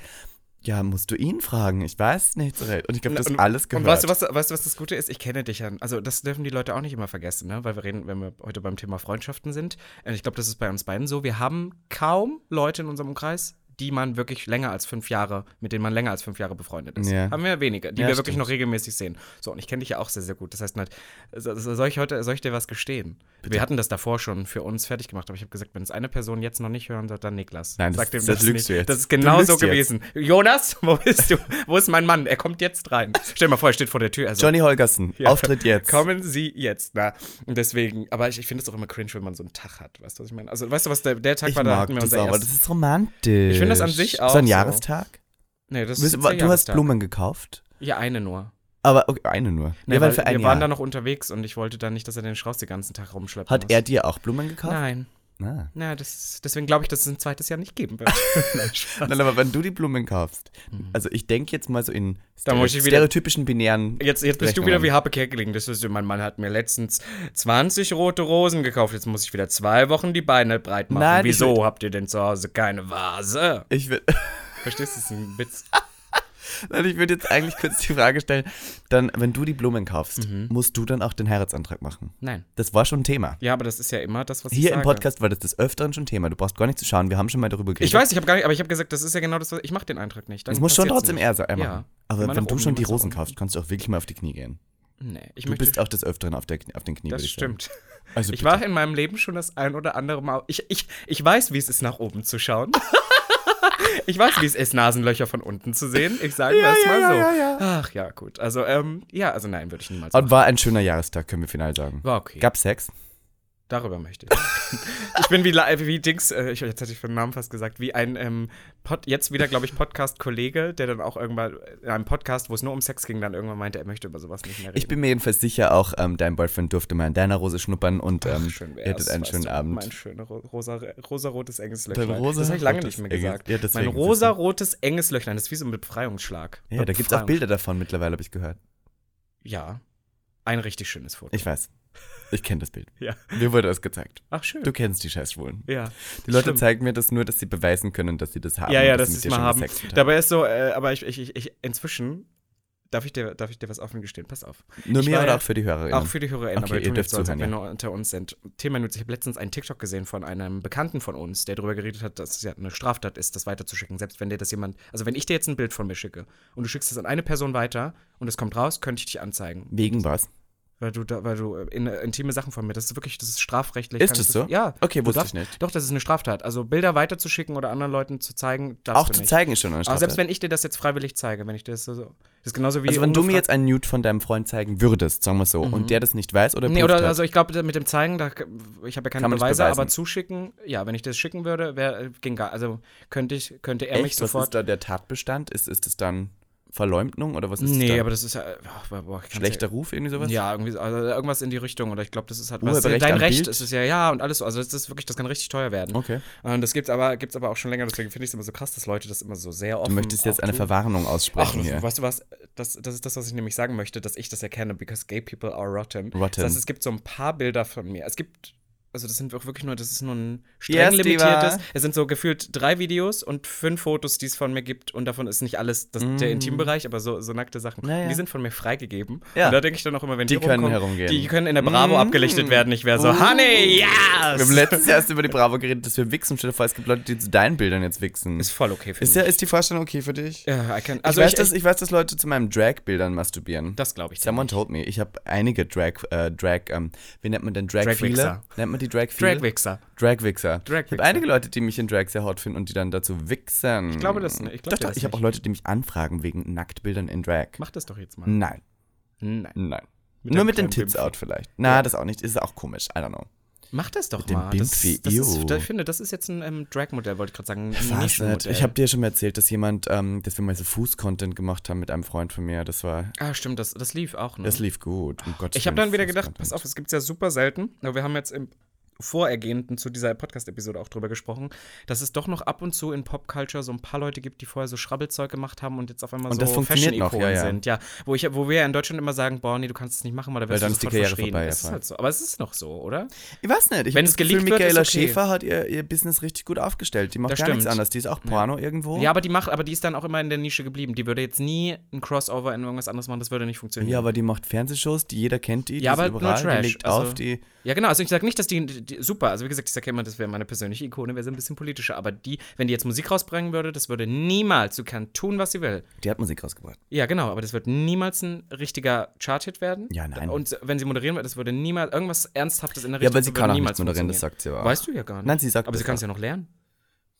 ja, musst du ihn fragen, ich weiß nicht so recht. Und ich glaube, das und, alles gehört. Und weißt du, was, weißt du, was das Gute ist? Ich kenne dich ja. Also, das dürfen die Leute auch nicht immer vergessen, ne? Weil wir reden, wenn wir heute beim Thema Freundschaften sind. äh, Ich glaube, das ist bei uns beiden so. Wir haben kaum Leute in unserem Umkreis, die man wirklich länger als fünf Jahre, mit denen man länger als fünf Jahre befreundet ist. Ja. Haben wir wenige, die Ja, wir wirklich stimmt. noch regelmäßig sehen. So, und ich kenne dich ja auch sehr, sehr gut. Das heißt, so- so- soll ich heute, soll ich dir was gestehen? Wir hatten das davor schon für uns fertig gemacht, aber ich habe gesagt, wenn es eine Person jetzt noch nicht hören soll, dann Niklas. Nein, das- dem das lügst du jetzt. Das ist genau so jetzt. gewesen. Jonas, wo bist du? Wo ist mein Mann? Er kommt jetzt rein. Stell dir mal vor, er steht vor der Tür. Also, Johnny Holgersen, Ja. Auftritt jetzt. Kommen Sie jetzt. Na, und deswegen, aber ich, ich finde es auch immer cringe, wenn man so einen Tag hat. Weißt du, was ich meine? Also, weißt du, was der, der Tag ich war, da hatten wir das unser auch, aber das ist romantisch. Ich finde das an sich auch So ein so. Jahrestag? Nee, das Du, ist du der hast. Blumen gekauft? Ja, eine nur. Aber okay, eine nur. Nee, ja, weil weil wir Jahr. waren da noch unterwegs und ich wollte dann nicht, dass er den Strauß den ganzen Tag rumschleppt. Hat er dir auch Blumen gekauft? Nein. Ah. Na, das, deswegen glaube ich, dass es ein zweites Jahr nicht geben wird. Nein. Nein, aber wenn du die Blumen kaufst, also ich denke jetzt mal so in Mhm. Wieder- stereotypischen binären. Jetzt, jetzt bist du wieder wie Harpe Kerkeling. Das ist, mein Mann hat mir letztens 20 rote Rosen gekauft. Jetzt muss ich wieder zwei Wochen die Beine breit machen. Nein, Wieso will- habt ihr denn zu Hause keine Vase? Ich würde Verstehst du, das ist ein Witz. Nein, ich würd jetzt eigentlich kurz die Frage stellen, dann, wenn du die Blumen kaufst, Mhm. musst du dann auch den Heiratsantrag machen? Nein. Das war schon ein Thema. Ja, aber das ist ja immer das, was ich Hier sage. im Podcast war das des Öfteren schon Thema. Du brauchst gar nicht zu schauen, wir haben schon mal darüber geredet. Ich weiß, ich habe gar nicht, aber ich habe gesagt, das ist ja genau das, was ich mache den Eintrag nicht. Dann Es muss schon trotzdem nicht. er sein. Ja. Aber wenn du schon die Rosen kaufst, kannst du auch wirklich mal auf die Knie gehen. Nee, ich Du bist auch des Öfteren auf, der, auf den Knie, würde das stimmt. Also Ich war in meinem Leben schon das ein oder andere Mal. Ich, ich, ich weiß, wie es ist, nach oben zu schauen. ich weiß, wie es ist, Nasenlöcher von unten zu sehen. Ich sage Ja, das ja, mal ja, so. ja, ja. Ach ja, gut. Also, ähm, ja, also nein, würde ich niemals Und war ein schöner Jahrestag, können wir final sagen. War okay. Gab Sex? Darüber möchte ich. ich bin wie, wie Dings, äh, ich, jetzt hatte ich den Namen fast gesagt, wie ein ähm, Pod, jetzt wieder, glaube ich, Podcast-Kollege, der dann auch irgendwann in einem Podcast, wo es nur um Sex ging, dann irgendwann meinte, er möchte über sowas nicht mehr reden. Ich bin mir jedenfalls sicher, auch ähm, dein Boyfriend durfte mal in deiner Rose schnuppern und ähm, Ach, schön ihr hattet wär's, einen schönen du, Abend. Mein schönes rosa, rosarotes Engeslöchlein. Dein rosa- das habe ich lange nicht mehr gesagt. Ja, mein rosarotes Engeslöchlein, das ist wie so ein Befreiungsschlag. Ja, da gibt es auch Bilder davon mittlerweile, habe ich gehört. Ja. Ein richtig schönes Foto. Ich weiß. Ich kenne das Bild. Ja. Mir wurde das gezeigt. Ach, schön. Du kennst die Scheißschwulen. ja. Die Leute Stimmt. zeigen mir das nur, dass sie beweisen können, dass sie das haben. Ja, ja, dass das sie dir mal haben. Dabei ist so, äh, aber ich, ich, ich, ich, inzwischen, darf ich, dir, darf ich dir was offen gestehen? Pass auf. Nur mir oder auch für die Hörerinnen? Auch für die HörerInnen, Okay, aber ihr dürft so, zuhören, wir ja. unter uns sind. Thema News. Ich habe letztens einen TikTok gesehen von einem Bekannten von uns, der darüber geredet hat, dass es ja eine Straftat ist, das weiterzuschicken. Selbst wenn dir das jemand, also wenn ich dir jetzt ein Bild von mir schicke und du schickst es an eine Person weiter und es kommt raus, könnte ich dich anzeigen. Wegen was? Weil du, da, weil du äh, in, intime Sachen von mir, das ist wirklich, das ist strafrechtlich. Ist das so? Ja. Okay, wusste darfst- ich nicht. Doch, das ist eine Straftat. Also Bilder weiterzuschicken oder anderen Leuten zu zeigen, Auch zu nicht. zeigen ist schon eine Aber Straftat. selbst wenn ich dir das jetzt freiwillig zeige, wenn ich dir das so. Das ist genauso wie. also wenn du mir jetzt einen Nude von deinem Freund zeigen würdest, sagen wir so, und der das nicht weiß oder Nee, oder hat, also ich glaube, mit dem Zeigen, da, ich habe ja keine Beweise, aber zuschicken, ja, wenn ich das schicken würde, wär, ging gar. Also könnte ich, könnte er mich echt, was sofort. ist da der Tatbestand? Ist, ist es dann Verleumdung oder was ist nee, da? aber das ist ja. Boah, boah, Schlechter Ruf, irgendwie sowas? Ja, irgendwie, also irgendwas in die Richtung. Oder ich glaube, das ist halt was. Dein Recht Bild? ist es ja, ja, und alles so. Also, das ist wirklich, das kann richtig teuer werden. Okay. Und das gibt's aber, gibt's aber auch schon länger. Deswegen finde ich es immer so krass, dass Leute das immer so sehr offen Du möchtest jetzt eine. Verwarnung Ach, aussprechen hier. weißt du was? Das, das ist das, was ich nämlich sagen möchte, dass ich das erkenne, because gay people are rotten. Rotten. Das heißt, es gibt so ein paar Bilder von mir. Es gibt, also das sind auch wirklich nur, das ist nur ein streng Yes, limitiertes. Es sind so gefühlt drei Videos und fünf Fotos, die es von mir gibt. Und davon ist nicht alles das, der Intimbereich, aber so, so nackte Sachen. Mm. Naja. Die sind von mir freigegeben. Ja. Und da denke ich dann auch immer, wenn die, Die können herumgehen. Die können in der Bravo Mm. abgelichtet werden. Ich wäre so, Uh. Honey, yes! Wir haben letztes Jahr erst über die Bravo geredet, dass wir wichsen. Stell dir vor, es gibt Leute, die zu deinen Bildern jetzt wichsen. ist voll okay für Ist, mich. ja, ist die Vorstellung okay für dich? ja, I can, Also ich, weiß, ich, dass, ich weiß, dass Leute zu meinen Drag-Bildern masturbieren. das glaube ich. Someone told me. Ich habe einige Drag, äh, Drag, ähm, wie nennt man denn Drag Drag-Wichser. Nennt man die Drag Feeler? Drag-Wichser. Drag-Wichser. Ich habe einige Leute, die mich in Drag sehr hot finden und die dann dazu wichsen. Ich glaube das nicht. Ich glaub doch, doch, das ich habe auch. Leute, die mich anfragen wegen Nacktbildern in Drag. Mach das doch jetzt mal. Nein, Nein. nein. Mit Nur mit den Tits out vielleicht. Na, das auch nicht. Ist auch komisch. I don't know. Mach das doch dem mal. Das, Bimpfi, das ist, ich finde, das ist jetzt ein ähm, Drag-Modell, wollte ich gerade sagen. Ein. Ich habe dir schon mal erzählt, dass jemand, ähm, dass wir mal so Fuß-Content gemacht haben mit einem Freund von mir. Das war, Ah, stimmt, das, das lief auch, ne? das lief gut. Um Gottes ich habe dann wieder gedacht, pass auf, es gibt ja super selten, aber wir haben jetzt im Vorergehenden zu dieser Podcast-Episode auch drüber gesprochen, dass es doch noch ab und zu in Popculture so ein paar Leute gibt, die vorher so Schrabbelzeug gemacht haben und jetzt auf einmal Und so Fashion-Ikonen ja, ja. sind. Ja, wo, ich, wo wir ja in Deutschland immer sagen, boah, nee, du kannst es nicht machen, weil da Weil wirst dann du sofort ja, Es ist halt so. Aber es ist noch so, oder? Ich weiß nicht. Ich Wenn es das Gefühl, geleakt wird, Michaela okay. Schäfer hat ihr, ihr Business richtig gut aufgestellt. Die macht Das gar nichts stimmt. anderes. Die ist auch Porno irgendwo. Ja, aber die macht, aber die ist dann auch immer in der Nische geblieben. Die würde jetzt nie ein Crossover in irgendwas anderes machen, das würde nicht funktionieren. Ja, aber die macht Fernsehshows, die jeder kennt die. Ja, die ist aber nur überall, Trash, Die legt also- auf, die. Ja, genau. Also ich sage nicht, dass die, die super. Also wie gesagt, ich sage ja immer, das wäre meine persönliche Ikone, wäre sie ein bisschen politischer. Aber die, wenn die jetzt Musik rausbringen würde, das würde niemals. Du kannst tun, was sie will. Die hat Musik rausgebracht. Ja, genau. Aber das wird niemals ein richtiger Chart-Hit werden. Ja, nein. Und wenn sie moderieren wird, das würde niemals irgendwas Ernsthaftes in der Ja, Richtung. aber sie würde kann auch niemals moderieren, das sagt sie aber auch. Weißt du ja gar nicht. Nein, sie sagt Aber sie kann es ja noch lernen.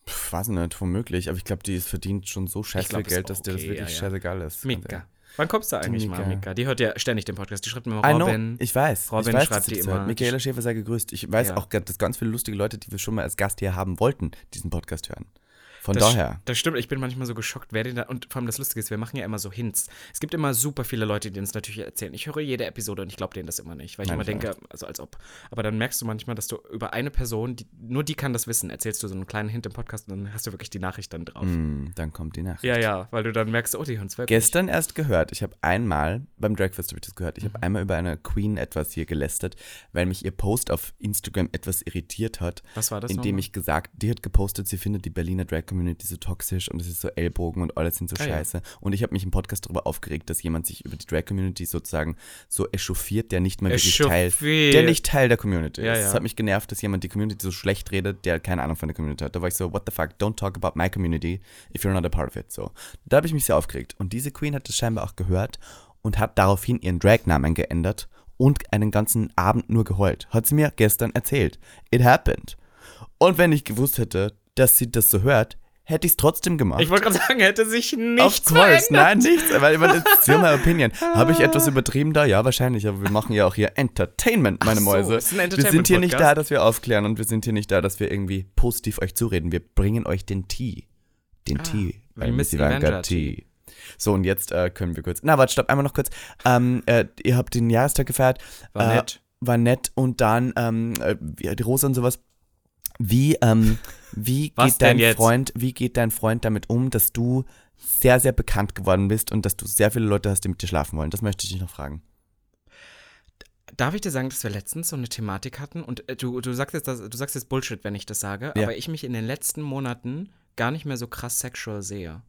Pff, weiß ich nicht, womöglich. Aber ich glaube, die ist verdient schon so scheiße Geld, dass dir das okay, wirklich ja, ja. scheißegal ist. Mika. Wann kommst du eigentlich mal, Mika. Mika? Die hört ja ständig den Podcast. Die schreibt mir mal Robin. ich weiß. Robin ich weiß, schreibt die immer. hört. Michaela Schäfer sei gegrüßt. Ich weiß Ja. auch, dass ganz viele lustige Leute, die wir schon mal als Gast hier haben wollten, diesen Podcast hören. Von Das, daher. das stimmt, ich bin manchmal so geschockt, wer den da. Und vor allem das Lustige ist, wir machen ja immer so Hints. Es gibt immer super viele Leute, die uns natürlich erzählen. Ich höre jede Episode und ich glaube denen das immer nicht, weil ich Nein, immer denke, also als ob. Aber dann merkst du manchmal, dass du über eine Person, die, nur die kann das wissen, erzählst du so einen kleinen Hint im Podcast und dann hast du wirklich die Nachricht dann drauf. Hm, dann kommt die Nachricht. Ja, ja, weil du dann merkst, oh, die hören es wirklich. Gestern erst gehört. Ich habe einmal, beim Dragfest habe ich das gehört, ich Mhm. habe einmal über eine Queen etwas hier gelästert, weil mich ihr Post auf Instagram etwas irritiert hat. Was war das Indem nochmal? ich gesagt, die hat gepostet, sie findet die Berliner Drag Community so toxisch und es ist so Ellbogen und alles sind so Ah, ja. scheiße. Und ich habe mich im Podcast darüber aufgeregt, dass jemand sich über die Drag Community sozusagen so echauffiert, der nicht mehr wirklich Teil, der nicht Teil der Community Ja, ist. ja. Es hat mich genervt, dass jemand die Community so schlecht redet, der keine Ahnung von der Community hat. Da war ich so, what the fuck, don't talk about my community if you're not a part of it. So. Da habe ich mich sehr aufgeregt. Und diese Queen hat das scheinbar auch gehört und hat daraufhin ihren Drag-Namen geändert und einen ganzen Abend nur geheult. Hat sie mir gestern erzählt. It happened. Und wenn ich gewusst hätte, dass sie das so hört, hätte ich es trotzdem gemacht. Ich wollte gerade sagen, hätte sich nichts course, verändert. nein, nichts, weil man it's still my opinion. Habe ich etwas übertrieben da? Ja, wahrscheinlich, aber wir machen ja auch hier Entertainment, meine so, Mäuse. ist ein wir sind hier nicht Entertainment-Podcast. da, dass wir aufklären und wir sind hier nicht da, dass wir irgendwie positiv euch zureden. Wir bringen euch den Tee. Den Tee. Bei wie Miss Miss Ivanka Ivanka Tee. So, und jetzt äh, können wir kurz. Na, warte, stopp, einmal noch kurz. Ähm, äh, ihr habt den Jahrestag gefeiert. War äh, nett. War nett und dann ähm, äh, die Rosa und sowas. Wie, ähm, wie Was geht dein jetzt? Freund, wie geht dein Freund damit um, dass du sehr, sehr bekannt geworden bist und dass du sehr viele Leute hast, die mit dir schlafen wollen? Das möchte ich dich noch fragen. Darf ich dir sagen, dass wir letztens so eine Thematik hatten und äh, du, du, sagst jetzt, du sagst jetzt Bullshit, wenn ich das sage, Ja. aber ich mich in den letzten Monaten gar nicht mehr so krass sexual sehe.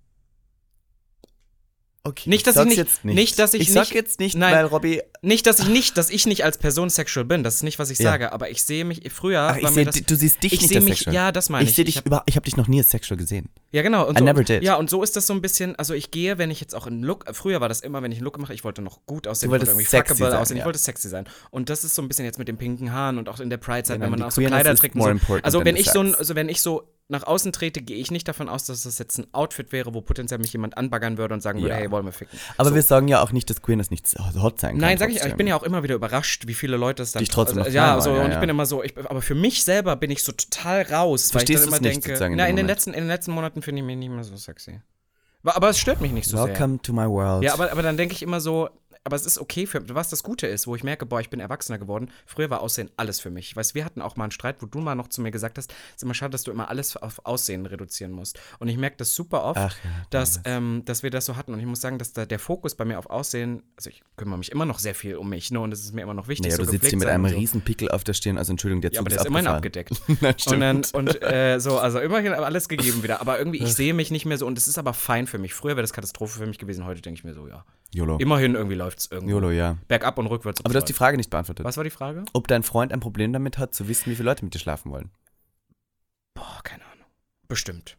Okay. Nicht, dass sag's ich nicht- jetzt nicht. dass ich ich sag nicht- jetzt nicht, Nein. weil Robby. Nicht, dass ich nicht, dass ich nicht als Person sexual bin, das ist nicht, was ich Ja. sage, aber ich sehe mich früher Ach, ich war mir seh, das, du siehst dich ich nicht als mich, sexual. ja, das meine ich. ich sehe dich über, ich habe dich noch nie als sexual gesehen. Ja, genau. Und I so, never did. Ja, und so ist das so ein bisschen, also ich gehe, wenn ich jetzt auch einen Look, früher war das immer, wenn ich einen Look mache, ich wollte noch gut aussehen, ich wollte irgendwie fuckable sein, aussehen, ich ja. wollte sexy sein. Und das ist so ein bisschen jetzt mit den pinken Haaren und auch in der Pride-Zeit, Ja, wenn man auch so Kleider trägt so. Also than wenn ich so, also wenn ich so nach außen trete, gehe ich nicht davon aus, dass das jetzt ein Outfit wäre, wo potenziell mich jemand anbaggern würde und sagen würde, Ja. hey, wollen wir ficken. Aber so. wir sagen ja auch nicht, dass Queerness nicht hot sein kann. Nein, sag ich, ich bin ja auch immer wieder überrascht, wie viele Leute es dann Dich trotzdem also, Ja, so, ja, und ich bin immer so, ich, aber für mich selber bin ich so total raus, weil Verstehst ich dann immer nicht denke, in na, in den letzten in den letzten Monaten finde ich mich nicht mehr so sexy. Aber, aber es stört mich nicht so sehr. Welcome to my world. Ja, aber, aber dann denke ich immer so, aber es ist okay für, was das Gute ist, wo ich merke, boah, ich bin erwachsener geworden. Früher war Aussehen alles für mich. Weißt, wir hatten auch mal einen Streit, wo du mal noch zu mir gesagt hast, es ist immer schade, dass du immer alles auf Aussehen reduzieren musst. Und ich merke das super oft, Ach ja, dass, ähm, dass wir das so hatten. Und ich muss sagen, dass da der Fokus bei mir auf Aussehen, also ich kümmere mich immer noch sehr viel um mich, ne? Und es ist mir immer noch wichtig. Naja, so du sitzt hier mit einem so. riesen Pickel auf der Stirn, also Entschuldigung, der Ja, Zug aber der ist immerhin abgedeckt. Nein, Und dann, und äh, so, also immerhin alles gegeben wieder. Aber irgendwie, ich sehe mich nicht mehr so und es ist aber fein für mich. Früher wäre das Katastrophe für mich gewesen, heute denke ich mir so, ja. YOLO. Immerhin irgendwie läuft es irgendwie. YOLO, ja. Bergab und rückwärts. Aber du hast die Frage nicht beantwortet. Was war die Frage? Ob dein Freund ein Problem damit hat, zu wissen, wie viele Leute mit dir schlafen wollen. Boah, keine Ahnung. Bestimmt.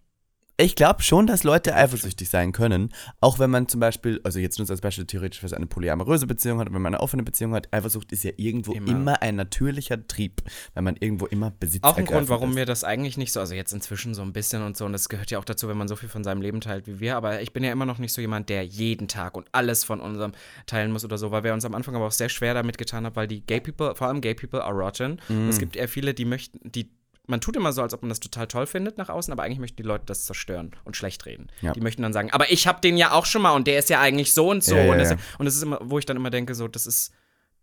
Ich glaube schon, dass Leute eifersüchtig sein können, auch wenn man zum Beispiel, also jetzt nur als Beispiel theoretisch, was eine polyamoröse Beziehung hat, wenn man eine offene Beziehung hat, Eifersucht ist ja irgendwo immer, Immer. ein natürlicher Trieb, weil man irgendwo immer Besitz Auch ein Grund, warum ist. mir das eigentlich nicht so, also jetzt inzwischen so ein bisschen und so, und das gehört ja auch dazu, wenn man so viel von seinem Leben teilt wie wir, aber ich bin ja immer noch nicht so jemand, der jeden Tag und alles von unserem teilen muss oder so, weil wir uns am Anfang aber auch sehr schwer damit getan haben, weil die Gay People, vor allem Gay People are rotten. Mhm. Und es gibt eher viele, die möchten, die man tut immer so, als ob man das total toll findet nach außen, aber eigentlich möchten die Leute das zerstören und schlecht reden. Ja. Die möchten dann sagen, aber ich habe den ja auch schon mal und der ist ja eigentlich so und so. Ja, und, das, ja. und das ist immer, wo ich dann immer denke, so, das ist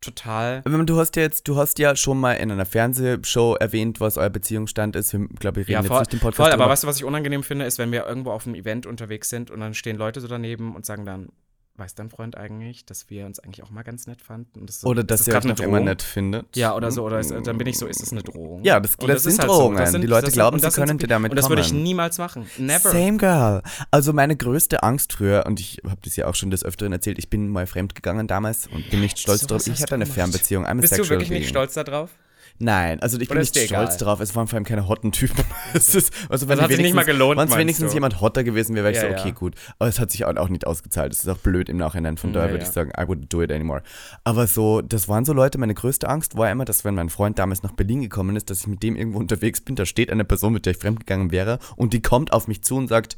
total. Du hast ja jetzt, du hast ja schon mal in einer Fernsehshow erwähnt, was euer Beziehungsstand ist. Wir, glaube ich, reden Ja, jetzt voll, nicht im Podcast voll aber drüber. weißt du, was ich unangenehm finde, ist, wenn wir irgendwo auf einem Event unterwegs sind und dann stehen Leute so daneben und sagen dann, weiß dein Freund eigentlich, dass wir uns eigentlich auch mal ganz nett fanden? Und das so, Oder dass das ihr euch noch immer nett findet. Ja, oder so, oder ist, dann bin ich so, ist das eine Drohung? Ja, das- Und das sind ist halt Drohungen. Das Die Leute das glauben, sie das sind können dir damit Und das würde ich niemals machen. Never. Same girl. Also meine größte Angst früher, und ich habe das ja auch schon des Öfteren erzählt, ich bin mal fremd gegangen damals und bin nicht stolz So drauf. Ich hatte eine. Fernbeziehung. I'm Bist du wirklich nicht stolz darauf? Nein, also ich bin Oder nicht ist dir stolz egal? drauf. Es waren vor allem keine hotten Typen. es ist, also wenn hat sich nicht mal gelohnt, Wenn es wenigstens du? jemand hotter gewesen wäre, wäre ich Ja, so, okay, ja. gut. Aber es hat sich auch auch nicht ausgezahlt. Es ist auch blöd im Nachhinein. Von daher Ja, würde ich sagen, I wouldn't do it anymore. Aber so, das waren so Leute, meine größte Angst war immer, dass wenn mein Freund damals nach Berlin gekommen ist, dass ich mit dem irgendwo unterwegs bin, da steht eine Person, mit der ich fremdgegangen wäre und die kommt auf mich zu und sagt,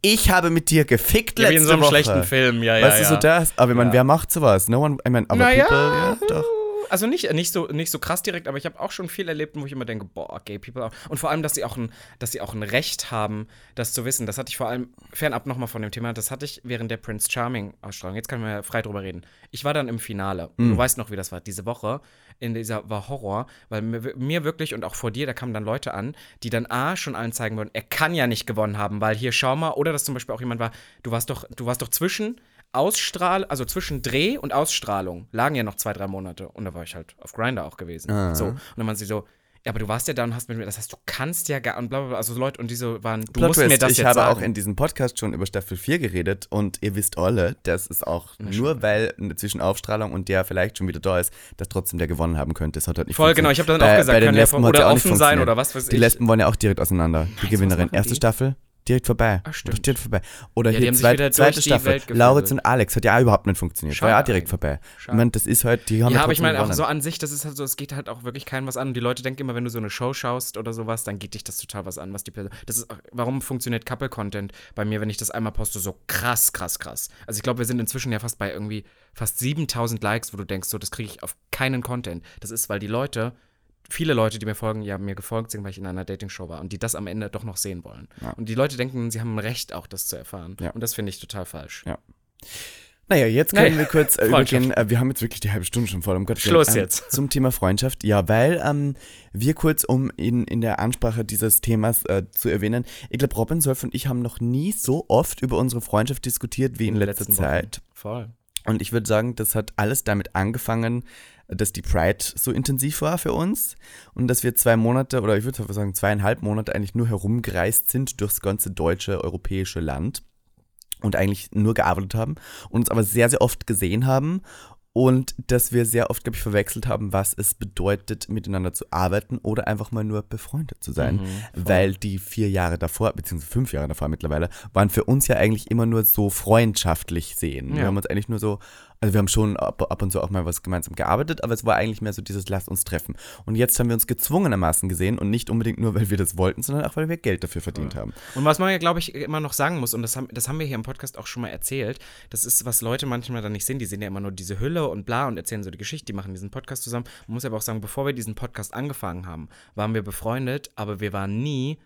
ich habe mit dir gefickt letzte wie in so einem Woche. schlechten Film, ja, ja. Weißt du, so das? Aber ich meine, wer macht sowas? No one, I mean, aber Naja, people, ja, doch. Also nicht, nicht, so, nicht so krass direkt, aber ich habe auch schon viel erlebt, wo ich immer denke, boah, gay people auch. Und vor allem, dass sie auch ein, dass sie auch ein Recht haben, das zu wissen. Das hatte ich vor allem, fernab nochmal von dem Thema, das hatte ich während der Prince Charming-Ausstrahlung. Jetzt können wir ja frei drüber reden. Ich war dann im Finale. Mhm. Du weißt noch, wie das war. Diese Woche, in dieser war Horror, weil mir, mir wirklich und auch vor dir, da kamen dann Leute an, die dann A, schon allen zeigen würden, er kann ja nicht gewonnen haben, weil hier schau mal, oder dass zum Beispiel auch jemand war, du warst doch, du warst doch zwischen Ausstrahl, also zwischen Dreh und Ausstrahlung lagen ja noch zwei, drei Monate. Und da war ich halt auf Grinder auch gewesen. Ah. So. Und dann waren sie so, ja, aber du warst ja da und hast mit mir, das heißt, du kannst ja gar, und bla, bla, bla. Also Leute, und diese waren, du Plot musst mir Twist, das ich jetzt habe sagen. auch in diesem Podcast schon über Staffel 4 geredet und ihr wisst alle, dass es auch nur weil zwischen Aufstrahlung und der vielleicht schon wieder da ist, dass trotzdem der gewonnen haben könnte. Das hat halt nicht Voll, genau, ich habe dann Bei- auch gesagt, bei den ja Lesben oder ja nicht offen sein oder was weiß Die ich. Lesben wollen ja auch direkt auseinander. Die was Gewinnerin, erste die? Staffel, direkt vorbei. Ach, stimmt. Direkt vorbei. Oder Ja, die hier zweit, zweite Staffel. Lauritz und Alex hat ja überhaupt nicht funktioniert. War ja auch Schade direkt vorbei. Ich Schade. meine, das ist halt, die haben Ja, aber ich meine auch so an sich, das ist halt so, es geht halt auch wirklich keinem was an. Und die Leute denken immer, wenn du so eine Show schaust oder sowas, dann geht dich das total was an, was die Person. Das ist, warum funktioniert Couple-Content bei mir, wenn ich das einmal poste, so krass, krass, krass. Also ich glaube, wir sind inzwischen ja fast bei irgendwie fast 7000 Likes, wo du denkst, so, das kriege ich auf keinen Content. Das ist, weil die Leute, viele Leute, die mir folgen, ja mir gefolgt sind, weil ich in einer Dating-Show war und die das am Ende doch noch sehen wollen. Ja. Und die Leute denken, sie haben ein Recht, auch das zu erfahren. Ja. Und das finde ich total falsch. Ja. Naja, jetzt können Naja, wir kurz äh, übergehen. Äh, wir haben jetzt wirklich die halbe Stunde schon voll. Um Gottes Schluss Willen. jetzt. Zum Thema Freundschaft. Ja, weil ähm, wir kurz, um in, in der Ansprache dieses Themas äh, zu erwähnen, ich glaube, Robin Solf und ich haben noch nie so oft über unsere Freundschaft diskutiert wie in, den letzter Zeit. Wochen. Voll. Und ich würde sagen, das hat alles damit angefangen, dass die Pride so intensiv war für uns und dass wir zwei Monate oder ich würde sagen zweieinhalb Monate eigentlich nur herumgereist sind durchs ganze deutsche, europäische Land und eigentlich nur gearbeitet haben und uns aber sehr, sehr oft gesehen haben und dass wir sehr oft, glaube ich, verwechselt haben, was es bedeutet, miteinander zu arbeiten oder einfach mal nur befreundet zu sein. Mhm, Weil die vier Jahre davor, beziehungsweise fünf Jahre davor mittlerweile, waren für uns ja eigentlich immer nur so freundschaftlich sehen. Wir Ja. haben uns eigentlich nur so, also wir haben schon ab, ab und zu auch mal was gemeinsam gearbeitet, aber es war eigentlich mehr so dieses Lasst uns treffen. Und jetzt haben wir uns gezwungenermaßen gesehen und nicht unbedingt nur, weil wir das wollten, sondern auch, weil wir Geld dafür verdient haben. Und was man ja, glaube ich, immer noch sagen muss, und das haben, das haben wir hier im Podcast auch schon mal erzählt, das ist, was Leute manchmal dann nicht sehen, die sehen ja immer nur diese Hülle und bla und erzählen so die Geschichte, die machen diesen Podcast zusammen. Man muss aber auch sagen, bevor wir diesen Podcast angefangen haben, waren wir befreundet, aber wir waren nie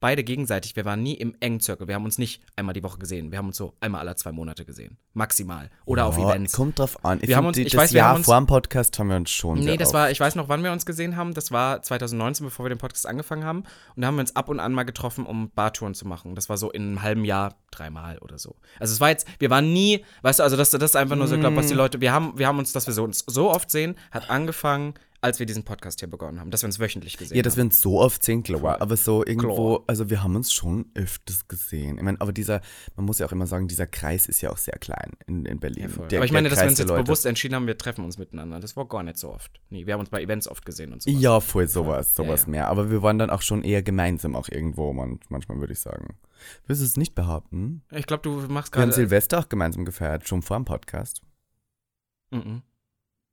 beide gegenseitig, wir waren nie im engen Circle. Wir haben uns nicht einmal die Woche gesehen. Wir haben uns so einmal alle zwei Monate gesehen. Maximal. Oder auf Ja, Events. Kommt drauf an. Ich Wir haben uns- ich das weiß, wir Jahr haben uns- vor dem Podcast haben wir uns schon Nee, das oft- war, ich weiß noch, wann wir uns gesehen haben. Das war 2019, bevor wir den Podcast angefangen haben. Und da haben wir uns ab und an mal getroffen, um Bartouren zu machen. Das war so in einem halben Jahr dreimal oder so. Also es war jetzt, wir waren nie, weißt du, also das, das ist einfach nur so, ich glaube, was die Leute, wir haben, wir haben uns, dass wir so, uns so oft sehen, hat angefangen, als wir diesen Podcast hier begonnen haben, dass wir uns wöchentlich gesehen Ja, dass haben. wir uns so oft sehen, klar. Aber so irgendwo, also wir haben uns schon öfters gesehen. Ich meine, aber dieser, man muss ja auch immer sagen, dieser Kreis ist ja auch sehr klein in, in Berlin. Der- Aber ich meine, dass wir Kreis uns der jetzt Leute. bewusst entschieden haben, wir treffen uns miteinander. Das war gar nicht so oft. Nee, wir haben uns bei Events oft gesehen und so. Ja, voll sowas, Ja, sowas ja. mehr. Aber wir waren dann auch schon eher gemeinsam auch irgendwo, man, manchmal würde ich sagen. Willst du es nicht behaupten? Ich glaube, du machst Wir haben gerade. Silvester auch gemeinsam gefeiert, schon vor dem Podcast. Mhm.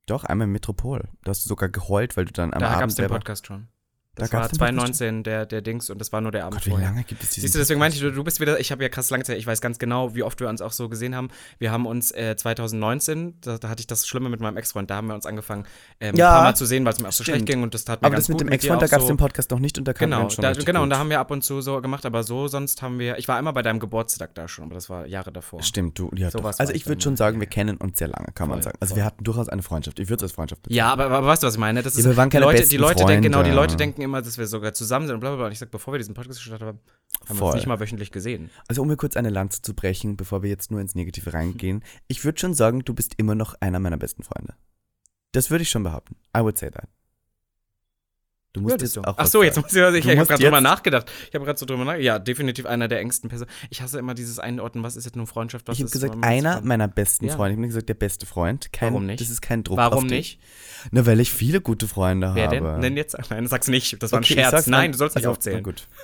Doch, einmal im Metropol. Da hast du sogar geheult, weil du dann am Da gab es Abend den. Podcast schon. Da Das gab's war den Podcast 2019 der, der Dings und das war nur der Abend Gott, wie vorher. lange gibt es diesen Siehst du, deswegen meinte ich, du, du bist wieder, ich habe ja krass lange Zeit, ich weiß ganz genau, wie oft wir uns auch so gesehen haben. Wir haben uns äh, 2019, da, da hatte ich das Schlimme mit meinem Ex-Freund, da haben wir uns angefangen, ähm, Ja, ein paar Mal zu sehen, weil es mir auch so stimmt. schlecht ging und das tat mir Aber ganz das mit gut dem Ex-Freund, da gab es auch den so. Podcast noch nicht und da kam Genau, schon da, genau, und gut. da haben wir ab und zu so gemacht, aber so sonst haben wir, ich war einmal bei deinem Geburtstag da schon, aber das war Jahre davor. Stimmt, du, ja, Sowas doch. Also ich würde schon sagen, wir kennen uns sehr lange, kann man Voll, sagen. Also voll. wir hatten durchaus eine Freundschaft. Ich würde es als Freundschaft bezeichnen. Ja, aber, aber weißt du, was ich meine? Das ist, Ja, wir waren die keine Leute, die besten Leute denken, genau, die. Leute denken immer, dass wir sogar zusammen sind und bla bla bla. Und ich sag, bevor wir diesen Podcast gestartet haben, haben wir Voll. uns nicht mal wöchentlich gesehen. Also um mir kurz eine Lanze zu brechen, bevor wir jetzt nur ins Negative reingehen. Ich würde schon sagen, du bist immer noch einer meiner besten Freunde. Das würde ich schon behaupten. I would say that. Du musst Würdest jetzt du? auch Ach so, jetzt muss ich, also ich, Du ich habe gerade drüber nachgedacht. Ich habe gerade so drüber nachgedacht. Ja, definitiv einer der engsten Personen. Ich hasse immer dieses Einordnen, was ist jetzt nur Freundschaft, was Ich habe ist gesagt, man- einer meiner besten Ja. Freunde. Ich habe nicht gesagt, der beste Freund. Kein, Warum nicht? Das ist kein Druck Warum auf dich. nicht? Na, weil ich viele gute Freunde Wer habe. denn? Nenn jetzt. Nein, sag's nicht. Das war Okay, ein ich Scherz. Nein, du sollst nicht Also, aufzählen. Na gut.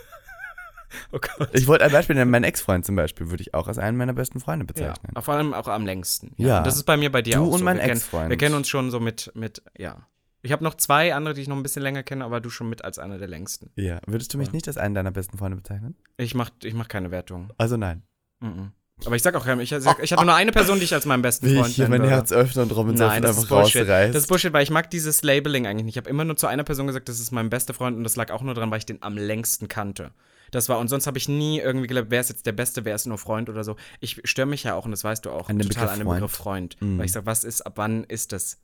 Oh Gott. Ich wollte ein Beispiel nennen. Mein Ex-Freund zum Beispiel würde ich auch als einen meiner besten Freunde Ja, bezeichnen. vor allem auch am längsten. Ja. Und das ist bei mir bei dir Du auch und so. mein wir kennen, Ex-Freund. Wir kennen uns schon so mit, mit ja. Ich habe noch zwei andere, die ich noch ein bisschen länger kenne, aber du schon mit als einer der längsten. Ja. Würdest du mich Voll. nicht als einen deiner besten Freunde bezeichnen? Ich mach, ich mach keine Wertung. Also nein. Mhm. Aber ich sag auch ich, sag, ich hatte nur eine Person, die ich als meinen besten Wie Freund ich hier mein. Herz öffne und Robin Nein, das einfach rausreißt. Das ist Bullshit, weil ich mag dieses Labeling eigentlich nicht. Ich habe immer nur zu einer Person gesagt, das ist mein bester Freund und das lag auch nur dran, weil ich den am längsten kannte. Das war, und sonst habe ich nie irgendwie geglaubt, wer ist jetzt der Beste, wer ist nur Freund oder so. Ich störe mich ja auch, und das weißt du auch, An total Begriff an dem Freund. Begriff Freund. Mhm. Weil ich sage, was ist, ab wann ist das?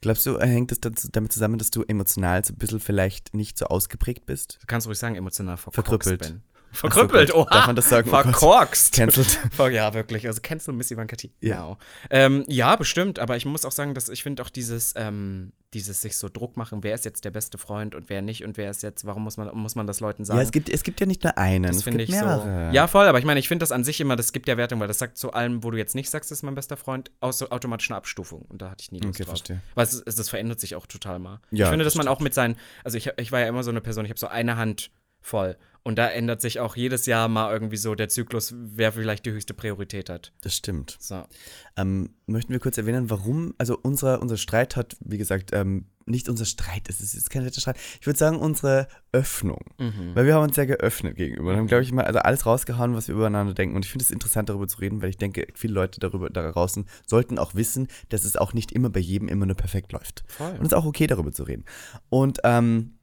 Glaubst du, hängt es damit zusammen, dass du emotional so ein bisschen vielleicht nicht so ausgeprägt bist? Du kannst ruhig sagen, emotional Verkrüppelt. bin. Verkrüppelt, so, oha. Darf man das sagen? Oh. Verkorkst. Cancelled. Ver- Ja, wirklich. Also du Miss Ivanka T? Ja. Genau. Ähm, ja, bestimmt. Aber ich muss auch sagen, dass ich finde auch dieses, ähm, dieses sich so Druck machen, wer ist jetzt der beste Freund und wer nicht und wer ist jetzt, warum muss man, muss man das Leuten sagen? Ja, es gibt, es gibt ja nicht nur einen, das es finde gibt ich mehrere. so. Ja, voll, aber ich meine, ich finde das an sich immer, das gibt ja Wertung, weil das sagt zu allem, wo du jetzt nicht sagst, das ist mein bester Freund, aus so automatisch eine Abstufung. Und da hatte ich nie Lust Okay, drauf. verstehe. Weil es, es, das verändert sich auch total mal. Ja, ich finde, das dass man auch mit seinen, also ich, ich war ja immer so eine Person, ich habe so eine Hand voll. Und da ändert sich auch jedes Jahr mal irgendwie so der Zyklus, wer vielleicht die höchste Priorität hat. Das stimmt. So. Ähm, möchten wir kurz erwähnen, warum, also unser, unser Streit hat, wie gesagt, ähm, nicht unser Streit, es ist kein letzter Streit, ich würde sagen unsere Öffnung. Mhm. Weil wir haben uns sehr geöffnet gegenüber und haben, glaube ich, mal also alles rausgehauen, was wir übereinander denken. Und ich finde es interessant, darüber zu reden, weil ich denke, viele Leute darüber da draußen sollten auch wissen, dass es auch nicht immer bei jedem immer nur perfekt läuft. Voll. Und es ist auch okay, darüber zu reden. Und ähm,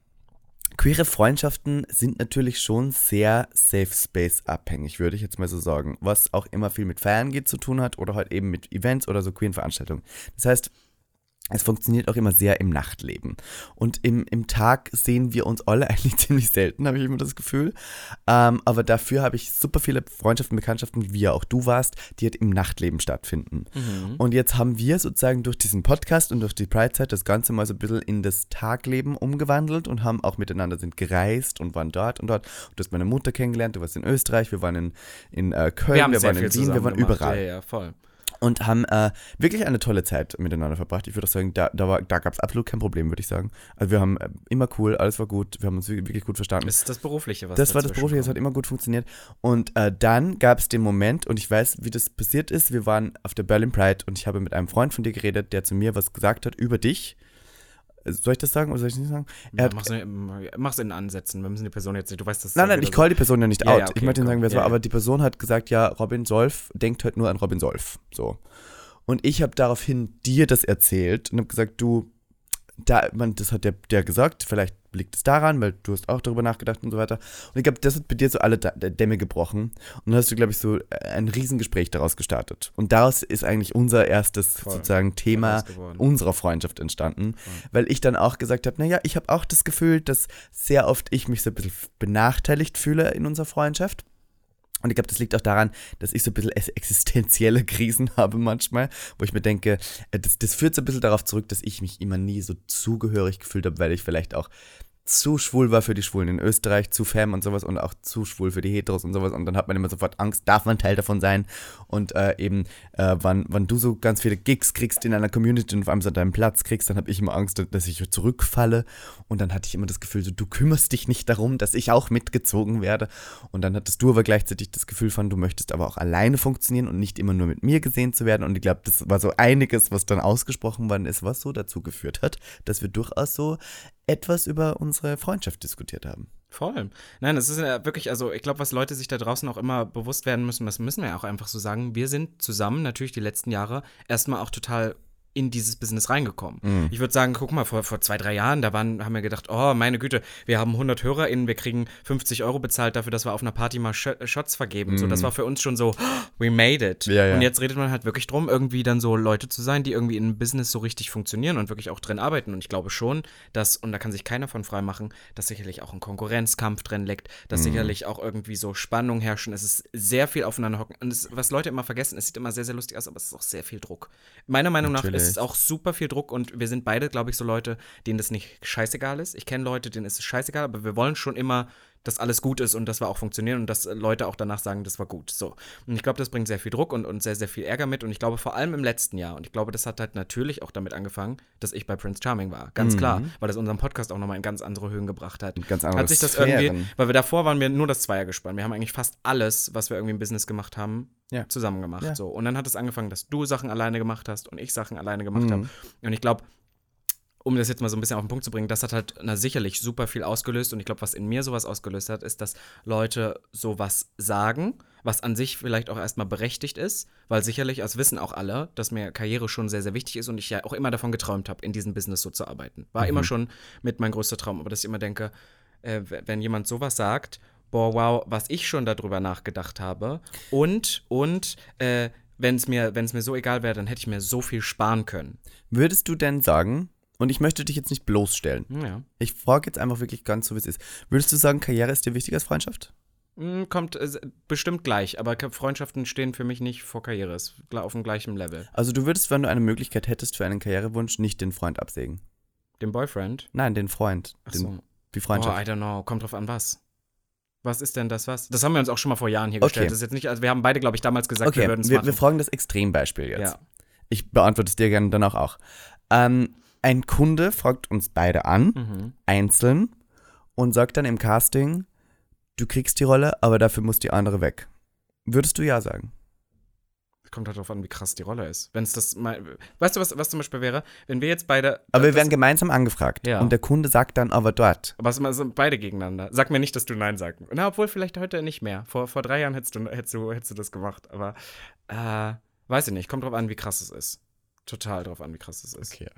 queere Freundschaften sind natürlich schon sehr Safe Space abhängig, würde ich jetzt mal so sagen. Was auch immer viel mit Feiern geht zu tun hat oder halt eben mit Events oder so queeren Veranstaltungen. Das heißt, es funktioniert auch immer sehr im Nachtleben. Und im, im Tag sehen wir uns alle eigentlich ziemlich selten, habe ich immer das Gefühl. Ähm, aber dafür habe ich super viele Freundschaften, Bekanntschaften, wie ja auch du warst, die halt im Nachtleben stattfinden. Mhm. Und jetzt haben wir sozusagen durch diesen Podcast und durch die Pride-Zeit das Ganze mal so ein bisschen in das Tagleben umgewandelt und haben auch miteinander sind gereist und waren dort und dort. Du hast meine Mutter kennengelernt, du warst in Österreich, wir waren in, in äh, Köln, Wir wir waren in Wien, wir waren gemacht. überall Ja, ja, voll. Und haben äh, wirklich eine tolle Zeit miteinander verbracht. Ich würde auch sagen, da, da, war- da gab es absolut kein Problem, würde ich sagen. Also wir haben äh, immer cool, alles war gut, wir haben uns wirklich gut verstanden. Das ist das Berufliche, was Das war das Berufliche, das hat immer gut funktioniert. Und äh, dann gab es den Moment, und ich weiß, wie das passiert ist. Wir waren auf der Berlin Pride und ich habe mit einem Freund von dir geredet, der zu mir was gesagt hat über dich. Äh, Soll ich das sagen oder soll ich nicht sagen? Er Ja, mach's, in- mach's in Ansätzen. Wir müssen die Person jetzt nicht. Du weißt das. nein, nein, ich call die Person ja nicht Ja, out. ja, okay, ich möchte Ihnen sagen, wer es war, aber die Person hat gesagt, ja, Robin Solf denkt halt nur an Robin Solf. So. Und ich habe daraufhin dir das erzählt und habe gesagt, du, da, man, das hat der, der gesagt, vielleicht liegt es daran, weil du hast auch darüber nachgedacht und so weiter. Und ich glaube, das hat bei dir so alle Dämme gebrochen. Und dann hast du, glaube ich, so ein Riesengespräch daraus gestartet. Und daraus ist eigentlich unser erstes Voll. sozusagen Thema unserer Freundschaft entstanden, weil ich dann auch gesagt habe, naja, ich habe auch das Gefühl, dass sehr oft ich mich so ein bisschen benachteiligt fühle in unserer Freundschaft. Und ich glaube, das liegt auch daran, dass ich so ein bisschen existenzielle Krisen habe manchmal, wo ich mir denke, äh, das, das führt so ein bisschen darauf zurück, dass ich mich immer nie so zugehörig gefühlt habe, weil ich vielleicht auch zu schwul war für die Schwulen in Österreich, zu femme und sowas und auch zu schwul für die Heteros und sowas. Und dann hat man immer sofort Angst, darf man Teil davon sein? Und äh, eben, äh, wann, wann du so ganz viele Gigs kriegst in einer Community und auf einmal so deinen Platz kriegst, dann habe ich immer Angst, dass ich zurückfalle. Und dann hatte ich immer das Gefühl, so, du kümmerst dich nicht darum, dass ich auch mitgezogen werde. Und dann hattest du aber gleichzeitig das Gefühl von, du möchtest aber auch alleine funktionieren und nicht immer nur mit mir gesehen zu werden. Und ich glaube, das war so einiges, was dann ausgesprochen worden ist, was so dazu geführt hat, dass wir durchaus so etwas über unsere Freundschaft diskutiert haben. Voll. Nein, das ist ja wirklich, also ich glaube, was Leute sich da draußen auch immer bewusst werden müssen, das müssen wir ja auch einfach so sagen, wir sind zusammen natürlich die letzten Jahre erstmal auch total in dieses Business reingekommen. Mhm. Ich würde sagen, guck mal, vor, vor zwei, drei Jahren, da waren, haben wir gedacht, oh, meine Güte, wir haben 100 HörerInnen, wir kriegen 50 Euro bezahlt dafür, dass wir auf einer Party mal Sh Shots vergeben. So, das war für uns schon so, we made it. Mhm. Ja, ja. Und jetzt redet man halt wirklich drum, irgendwie dann so Leute zu sein, die irgendwie in einem Business so richtig funktionieren und wirklich auch drin arbeiten. Und ich glaube schon, dass, und da kann sich keiner von frei machen, dass sicherlich auch ein Konkurrenzkampf drin liegt, dass Mhm. sicherlich auch irgendwie so Spannung herrschen. Es ist sehr viel aufeinander hocken. Und es, was Leute immer vergessen, es sieht immer sehr, sehr lustig aus, aber es ist auch sehr viel Druck. Meiner Meinung nach Natürlich. ist es auch super viel Druck und wir sind beide, glaube ich, so Leute, denen das nicht scheißegal ist. Ich kenne Leute, denen ist es scheißegal, aber wir wollen schon immer, dass alles gut ist und dass wir auch funktionieren und dass äh, Leute auch danach sagen, das war gut. So. Und ich glaube, das bringt sehr viel Druck und, und sehr, sehr viel Ärger mit. Und ich glaube, vor allem im letzten Jahr, und ich glaube, das hat halt natürlich auch damit angefangen, dass ich bei Prince Charming war. Ganz klar, weil das unseren Podcast auch nochmal in ganz andere Höhen gebracht hat. In ganz andere hat sich das Sphären. irgendwie, weil wir davor waren wir nur das Zweiergespann. Wir haben eigentlich fast alles, was wir irgendwie im Business gemacht haben, Ja. zusammen gemacht. Ja. So. Und dann hat es angefangen, dass du Sachen alleine gemacht hast und ich Sachen alleine gemacht Mhm. habe. Und ich glaube, um das jetzt mal so ein bisschen auf den Punkt zu bringen, das hat halt na, sicherlich super viel ausgelöst. Und ich glaube, was in mir sowas ausgelöst hat, ist, dass Leute sowas sagen, was an sich vielleicht auch erstmal berechtigt ist, weil sicherlich, das wissen auch alle, dass mir Karriere schon sehr, sehr wichtig ist und ich ja auch immer davon geträumt habe, in diesem Business so zu arbeiten. War immer schon mit mein größter Traum, aber dass ich immer denke, äh, wenn jemand sowas sagt, boah, wow, was ich schon darüber nachgedacht habe und, und, äh, wenn es mir, wenn's mir so egal wäre, dann hätte ich mir so viel sparen können. Würdest du denn sagen, und ich möchte dich jetzt nicht bloßstellen, Ja. ich frage jetzt einfach wirklich ganz so, wie es ist. Würdest du sagen, Karriere ist dir wichtiger als Freundschaft? Mm, Kommt äh, bestimmt gleich, aber Freundschaften stehen für mich nicht vor Karriere, ist auf dem gleichen Level. Also du würdest, wenn du eine Möglichkeit hättest für einen Karrierewunsch, nicht den Freund absägen. Dem Boyfriend? Nein, den Freund. Ach Den, so. Die Oh, Freundschaft. I don't know. Kommt drauf an, was. Was ist denn das, was? Das haben wir uns auch schon mal vor Jahren hier Okay. gestellt. Das ist jetzt nicht, also wir haben beide, glaube ich, damals gesagt, okay, wir würden es machen. wir fragen das Extrembeispiel jetzt. ja. Ich beantworte es dir gerne danach auch. Ähm, ein Kunde fragt uns beide an, Mhm. einzeln, und sagt dann im Casting, du kriegst die Rolle, aber dafür muss die andere weg. Würdest du ja sagen? Kommt halt drauf an, wie krass die Rolle ist. Wenn es das mal. Weißt du, was, was zum Beispiel wäre? Wenn wir jetzt beide. Aber wir werden gemeinsam angefragt. Ja. Und der Kunde sagt dann aber dort. Aber es sind beide gegeneinander. Sag mir nicht, dass du Nein sagst. Na, obwohl vielleicht heute nicht mehr. Vor, vor drei Jahren hättest du, hättest, du, hättest du das gemacht. Aber äh, weiß ich nicht. Kommt drauf an, wie krass es ist. Total drauf an, wie krass es ist. Ja.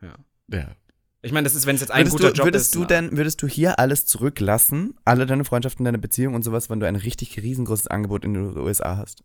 Ja. Ich meine, das ist, wenn es jetzt ein Würdest, guter du, Job würdest ist. du na, denn, würdest du hier alles zurücklassen, alle deine Freundschaften, deine Beziehung und sowas, wenn du ein richtig riesengroßes Angebot in den USA hast?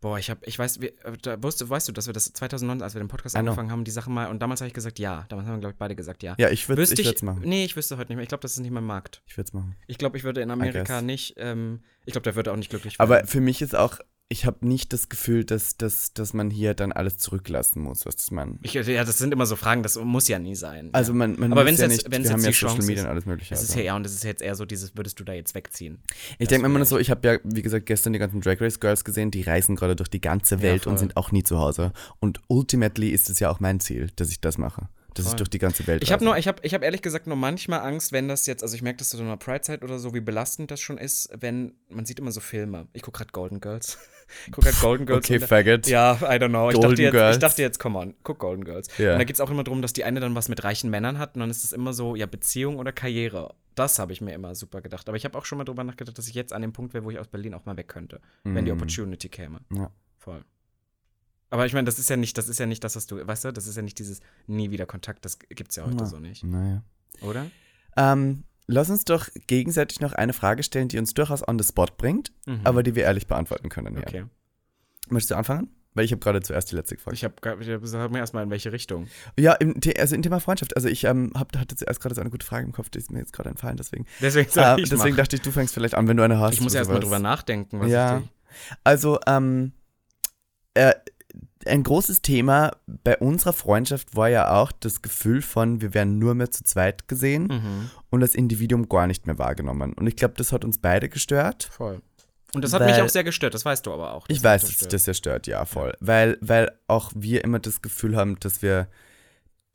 Boah, ich habe, ich weiß, wir, äh, da, weißt, weißt du, dass wir das 2009, als wir den Podcast angefangen haben, die Sache mal, und damals habe ich gesagt, ja. Damals haben wir, glaube ich, beide gesagt, ja. Ja, ich würde Wüsste ich ich, machen. nee, ich wüsste heute nicht mehr. Ich glaube, das ist nicht mein Markt. Ich würde es machen. Ich glaube, ich würde in Amerika nicht, ähm, ich glaube, der würde auch nicht glücklich Aber werden. für mich ist auch, ich habe nicht das Gefühl, dass, dass, dass man hier dann alles zurücklassen muss, was das man. Ich, ja, das sind immer so Fragen, das muss ja nie sein. Also ja. man, man Aber muss ja jetzt- nicht, wir haben jetzt ja die Social Media ist- und alles mögliche. das ist also. ja, ja, und das ist jetzt eher so dieses, würdest du da jetzt wegziehen? Ich Das denke mir immer so, ich habe ja, wie gesagt, gestern die ganzen Drag Race Girls gesehen, die reisen gerade durch die ganze Welt und voll. sind auch nie zu Hause. Und ultimately ist es ja auch mein Ziel, dass ich das mache. Dass ich Voll. durch die ganze Welt Ich habe reise. nur, ich habe, ich habe ehrlich gesagt nur manchmal Angst, wenn das jetzt, also ich merke das zu so einer Pride-Zeit oder so, wie belastend das schon ist, wenn man sieht immer so Filme. Ich gucke gerade Golden Girls. gucke gerade Golden Girls. Okay, Faggot. Ja, I don't know. Ich dachte, jetzt, Girls. ich dachte jetzt, come on, guck Golden Girls. Ja. Und da geht es auch immer darum, dass die eine dann was mit reichen Männern hat und dann ist es immer so, ja, Beziehung oder Karriere. Das habe ich mir immer super gedacht. Aber ich habe auch schon mal drüber nachgedacht, dass ich jetzt an dem Punkt wäre, wo ich aus Berlin auch mal weg könnte, wenn die Mm. Opportunity käme. Ja. Voll. Aber ich meine, das ist ja nicht, das ist ja nicht das, was du, weißt du, das ist ja nicht dieses nie wieder Kontakt, das gibt's ja heute Ja. so nicht, Naja. oder? Ähm, lass uns doch gegenseitig noch eine Frage stellen, die uns durchaus on the spot bringt, Mhm. aber die wir ehrlich beantworten können. Ja. Okay. Möchtest du anfangen? Weil ich habe gerade zuerst die letzte gefragt. Ich habe sag mir erstmal in welche Richtung. Ja, im, also im Thema Freundschaft. Also ich ähm, hab, hatte zuerst gerade so eine gute Frage im Kopf, die ist mir jetzt gerade entfallen. Deswegen, Deswegen äh, ich deswegen dachte ich, du fängst vielleicht an, wenn du eine hast. Ich muss erstmal drüber nachdenken, was Ja. ich Also, ähm, äh, ein großes Thema bei unserer Freundschaft war ja auch das Gefühl von, wir werden nur mehr zu zweit gesehen Mhm. und das Individuum gar nicht mehr wahrgenommen. Und ich glaube, das hat uns beide gestört. Voll. Und das hat mich Weil- auch sehr gestört, das weißt du aber auch. Ich weiß, mich dass gestört. das ja stört, ja, voll. Weil, weil auch wir immer das Gefühl haben, dass wir,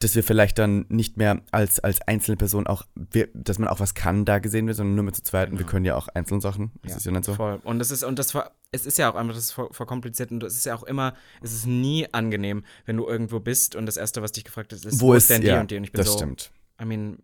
dass wir vielleicht dann nicht mehr als, als einzelne Person auch, wir, dass man auch was kann da gesehen wird, sondern nur mit zu zweit und wir Genau. können ja auch einzelne Sachen. Das Ja, ist ja nicht so. Voll. Und das ist, und das war, es ist ja auch einfach, das ist voll, voll kompliziert und es ist ja auch immer, es ist nie angenehm, wenn du irgendwo bist und das Erste, was dich gefragt ist, ist, Wo ist denn die ja, und die? Und ich bin das so, stimmt. I mean,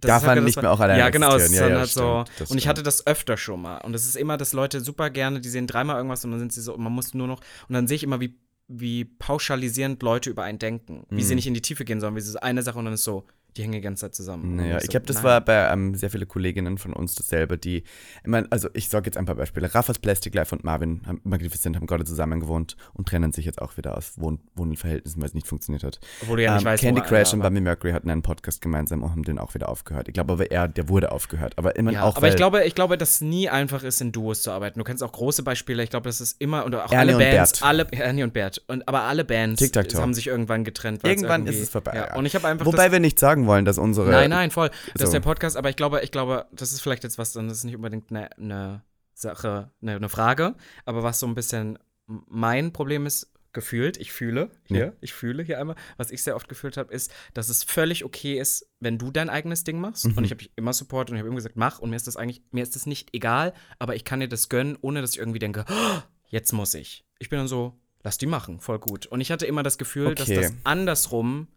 das Darf ist halt man das nicht mehr auch alleine Ja, genau, es dann Ja, halt ja, so. stimmt, und ich hatte das öfter schon mal. Und es ist immer, dass Leute super gerne, die sehen dreimal irgendwas und dann sind sie so, man muss nur noch, und dann sehe ich immer, wie, wie pauschalisierend Leute über einen denken. Wie sie Mhm. nicht in die Tiefe gehen, sondern wie sie eine Sache und dann ist so, die hängen die ganze Zeit zusammen. Und Naja, ich so, glaube, das nein. war bei ähm, sehr viele Kolleginnen von uns dasselbe, die, ich meine, also ich sage jetzt ein paar Beispiele. Raffas Plastic Life und Marvin haben, Magnificent haben gerade zusammen gewohnt und trennen sich jetzt auch wieder aus Wohn Wohnverhältnissen, weil es nicht funktioniert hat. Obwohl du ja nicht Ähm, weißt, Candy Crash und. Bummy Mercury hatten einen Podcast gemeinsam und haben den auch wieder aufgehört. Ich glaube aber er, der wurde aufgehört. Aber immer Ja, auch, aber ich glaube, ich glaube, dass es nie einfach ist, in Duos zu arbeiten. Du kennst auch große Beispiele. Ich glaube, das ist immer oder auch Ernie alle und Bands, Bert. alle Ernie und Bert und aber alle Bands haben sich irgendwann getrennt. Irgendwann ist es vorbei, Ja. Und ich habe einfach Wobei wir nicht sagen wollen, dass unsere. nein, nein, voll. Das ist so. der Podcast, aber ich glaube, ich glaube, das ist vielleicht jetzt was, dann ist nicht unbedingt eine, eine Sache, eine, eine Frage, aber was so ein bisschen mein Problem ist, gefühlt, ich fühle hier, Ja. ich fühle hier einmal, was ich sehr oft gefühlt habe, ist, dass es völlig okay ist, wenn du dein eigenes Ding machst. Mhm. Und ich habe dich immer support und ich habe immer gesagt, mach. Und mir ist das eigentlich, mir ist das nicht egal, aber ich kann dir das gönnen, ohne dass ich irgendwie denke, "Oh, jetzt muss ich. Ich bin dann so, lass die machen, voll gut. Und ich hatte immer das Gefühl, dass Okay. das andersrum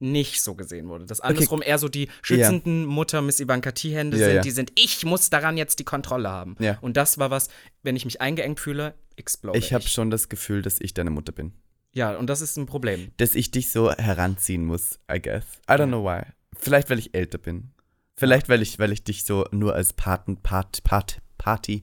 nicht so gesehen wurde. Dass andersrum eher so die schützenden Mutter Miss Ivanka T-Hände Ja, sind, ja. die sind, ich muss daran jetzt die Kontrolle haben. Ja. Und das war was, wenn ich mich eingeengt fühle, explode Ich habe schon das Gefühl, dass ich deine Mutter bin. Ja, und das ist ein Problem. Dass ich dich so heranziehen muss, I guess. I don't know why. Vielleicht, weil ich älter bin. Vielleicht, weil ich, weil ich dich so nur als Paten, Part, Part, Party,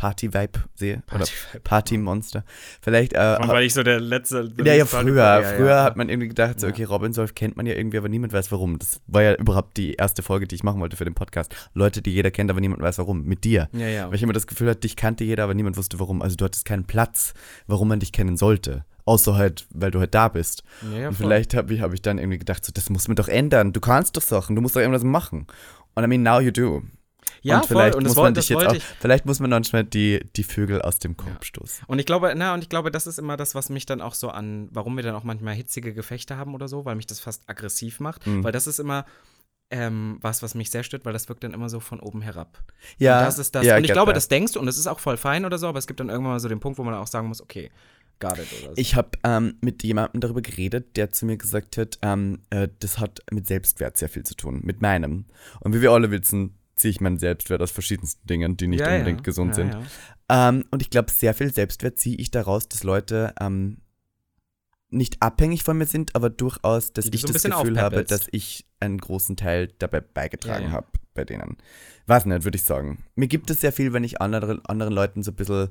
Party-Vibe sehe. Oder Party-Vibe. Party-Monster. Vielleicht, äh, weil ich so der letzte. Ja, ja, früher. Ja, früher ja. hat man irgendwie gedacht, so, okay, Robin Solf kennt man ja irgendwie, aber niemand weiß warum. Das war ja überhaupt die erste Folge, die ich machen wollte für den Podcast. Leute, die jeder kennt, aber niemand weiß warum. Mit dir. Ja, ja. Weil ich immer das Gefühl hatte, dich kannte jeder, aber niemand wusste warum. Also du hattest keinen Platz, warum man dich kennen sollte. Außer halt, weil du halt da bist. Ja, ja, Und vielleicht habe ich, hab ich dann irgendwie gedacht, so, das muss man doch ändern. Du kannst doch Sachen, du musst doch irgendwas machen. Und I mean, now you do. Ja, und vielleicht voll. Und das, muss man das dich jetzt auch, ich. vielleicht muss man manchmal die, die Vögel aus dem Korb Ja. stoßen. Und ich glaube, na, und ich glaube, das ist immer das, was mich dann auch so an, warum wir dann auch manchmal hitzige Gefechte haben oder so, weil mich das fast aggressiv macht. Mhm. Weil das ist immer ähm, was, was mich sehr stört, weil das wirkt dann immer so von oben herab. Ja, und das ist das. ja, und ich glaube, that. das denkst du und das ist auch voll fein oder so, aber es gibt dann irgendwann mal so den Punkt, wo man auch sagen muss, okay, got it oder so. Ich habe ähm, mit jemandem darüber geredet, der zu mir gesagt hat, ähm, äh, das hat mit Selbstwert sehr viel zu tun, mit meinem. Und wie wir alle wissen, ziehe ich meinen Selbstwert aus verschiedensten Dingen, die nicht Ja, ja. unbedingt gesund Ja, sind. ja. Ähm, und ich glaube, sehr viel Selbstwert ziehe ich daraus, dass Leute ähm, nicht abhängig von mir sind, aber durchaus, dass Die ich so das Gefühl habe, dass ich einen großen Teil dabei beigetragen Ja, ja. habe bei denen. weiß nicht, würde ich sagen. Mir gibt es sehr viel, wenn ich andere, anderen Leuten so ein bisschen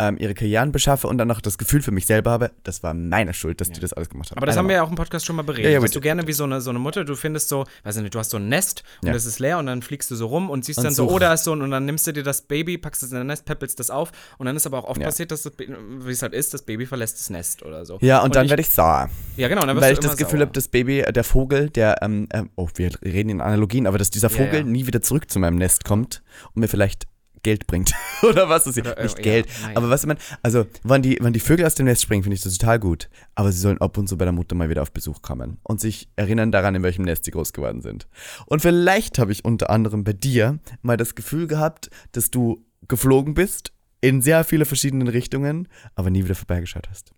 ähm, ihre Karrieren beschaffe und dann noch das Gefühl für mich selber habe, das war meine Schuld, dass die das alles gemacht haben. Aber das Einer haben wir ja auch im Podcast schon mal beredet. Ja, ja, Bist du gerne wie so eine, so eine Mutter, du findest so, weiß ich nicht, du hast so ein Nest und Ja. das ist leer und dann fliegst du so rum und siehst Und dann so, oh, da ist so ein, und dann nimmst du dir das Baby, packst es in dein Nest, peppelst das auf und dann ist aber auch oft Ja. passiert, dass das, wie es halt ist, das Baby verlässt das Nest oder so. Ja, und, dann ich, werde ich sauer. Ja, genau, dann wirst Weil du ich das Gefühl habe, das Baby, äh, der Vogel, der, ähm, ähm, oh, wir reden in Analogien, aber dass dieser Ja, Vogel ja. nie wieder zurück zu meinem Nest kommt und mir vielleicht Geld bringt. Oder was ist Oder, äh, Nicht ja, Geld. nein. aber was ich meine, also, wenn die, wenn die Vögel aus dem Nest springen, finde ich das total gut. Aber sie sollen ab und zu bei der Mutter mal wieder auf Besuch kommen und sich erinnern daran, in welchem Nest sie groß geworden sind. Und vielleicht habe ich unter anderem bei dir mal das Gefühl gehabt, dass du geflogen bist in sehr viele verschiedene Richtungen, aber nie wieder vorbeigeschaut hast.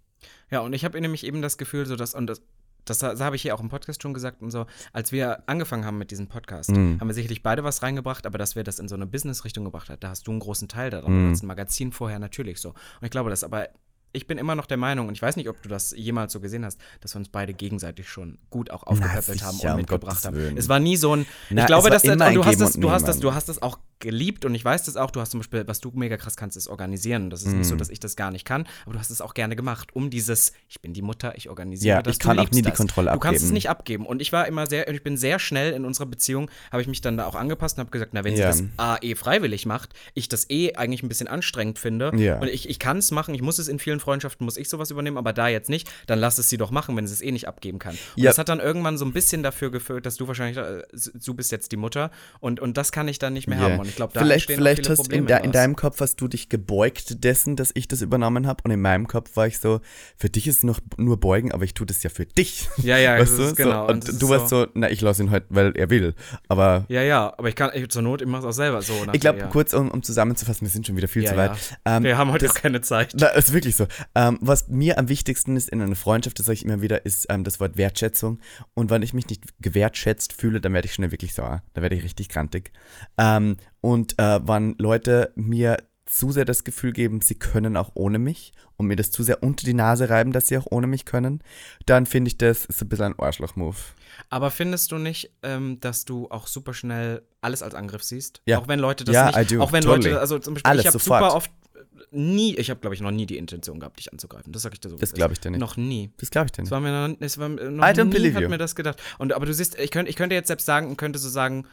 Ja, und ich habe nämlich eben das Gefühl, so dass, und das, das, das habe ich hier auch im Podcast schon gesagt und so, als wir angefangen haben mit diesem Podcast, Mhm. haben wir sicherlich beide was reingebracht, aber dass wir das in so eine Business-Richtung gebracht haben, da hast du einen großen Teil daran. Mhm. Du hast ein Magazin vorher natürlich so. Und ich glaube das, aber ich bin immer noch der Meinung, und ich weiß nicht, ob du das jemals so gesehen hast, dass wir uns beide gegenseitig schon gut auch aufgepäppelt haben und um mitgebracht Gottes haben. Willen. Es war nie so ein, Na, ich glaube, dass das, du hast das, du hast das, du hast das auch geliebt und ich weiß das auch, du hast zum Beispiel, was du mega krass kannst, ist organisieren. Das ist nicht Mhm. so, dass ich das gar nicht kann, aber du hast es auch gerne gemacht, um dieses, ich bin die Mutter, ich organisiere Ja, das. ich kann auch nie die das. Kontrolle Du kannst es abgeben. nicht abgeben. Und ich war immer sehr, ich bin sehr schnell in unserer Beziehung, habe ich mich dann da auch angepasst und habe gesagt, na, wenn Ja. sie das A, eh freiwillig macht, ich das eh eigentlich ein bisschen anstrengend finde Ja. und ich, ich kann es machen, ich muss es in vielen Freundschaften, muss ich sowas übernehmen, aber da jetzt nicht, dann lass es sie doch machen, wenn sie es eh nicht abgeben kann. Und Ja. das hat dann irgendwann so ein bisschen dafür geführt, dass du wahrscheinlich, äh, du bist jetzt die Mutter und, und das kann ich dann nicht mehr Ja. haben. Und ich glaube, da vielleicht, vielleicht hast Probleme in, de, in deinem Kopf hast du dich gebeugt dessen, dass ich das übernommen habe. Und in meinem Kopf war ich so, für dich ist es noch nur beugen, aber ich tue das ja für dich. Ja, ja, weißt du? genau. So, Und du warst so, na, ich lasse ihn halt, weil er will. Aber Ja, ja, aber ich kann, ich, zur Not, ich mache es auch selber so. ich glaube, ja. kurz, um, um zusammenzufassen, wir sind schon wieder viel Ja, zu weit. Ähm, Wir haben heute das- auch keine Zeit. Na, ist wirklich so. Ähm, was mir am wichtigsten ist in einer Freundschaft, das sage ich immer wieder, ist ähm, das Wort Wertschätzung. Und wenn ich mich nicht gewertschätzt fühle, dann werde ich schnell wirklich sauer. Da werde ich richtig grantig. Ähm, und äh, wenn Leute mir zu sehr das Gefühl geben, sie können auch ohne mich und mir das zu sehr unter die Nase reiben, dass sie auch ohne mich können, dann finde ich das ist ein bisschen ein Arschloch-Move. Aber findest du nicht, ähm, dass du auch super schnell alles als Angriff siehst? Ja. Auch wenn Leute das Ja, nicht, I do. auch wenn Totally. Leute, also zum Beispiel, Alles ich habe super oft äh, nie, ich habe glaube ich noch nie die Intention gehabt, dich anzugreifen. Das sage ich dir so. Das glaube ich dir nicht. Noch nie. Das glaube ich dir nicht. war mir noch, es war mir noch I don't nie believe hat you. mir das gedacht. Und aber du siehst, ich könnte ich könnte jetzt selbst sagen und könnte so sagen,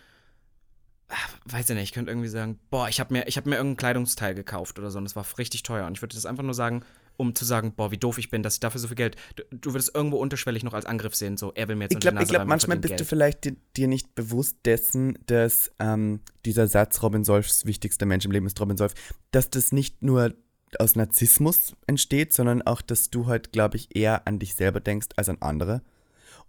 weiß ich nicht, ich könnte irgendwie sagen, boah, ich habe mir ich habe mir irgendein Kleidungsteil gekauft oder so und das war richtig teuer und ich würde das einfach nur sagen, um zu sagen, boah, wie doof ich bin, dass ich dafür so viel Geld. Du, du würdest irgendwo unterschwellig noch als Angriff sehen, so er will mir jetzt Ich glaube, glaub, manchmal bist du Geld. vielleicht dir, dir nicht bewusst dessen, dass ähm, dieser Satz Robin Solfs wichtigster Mensch im Leben ist Robin Solf, dass das nicht nur aus Narzissmus entsteht, sondern auch, dass du halt, glaube ich, eher an dich selber denkst als an andere.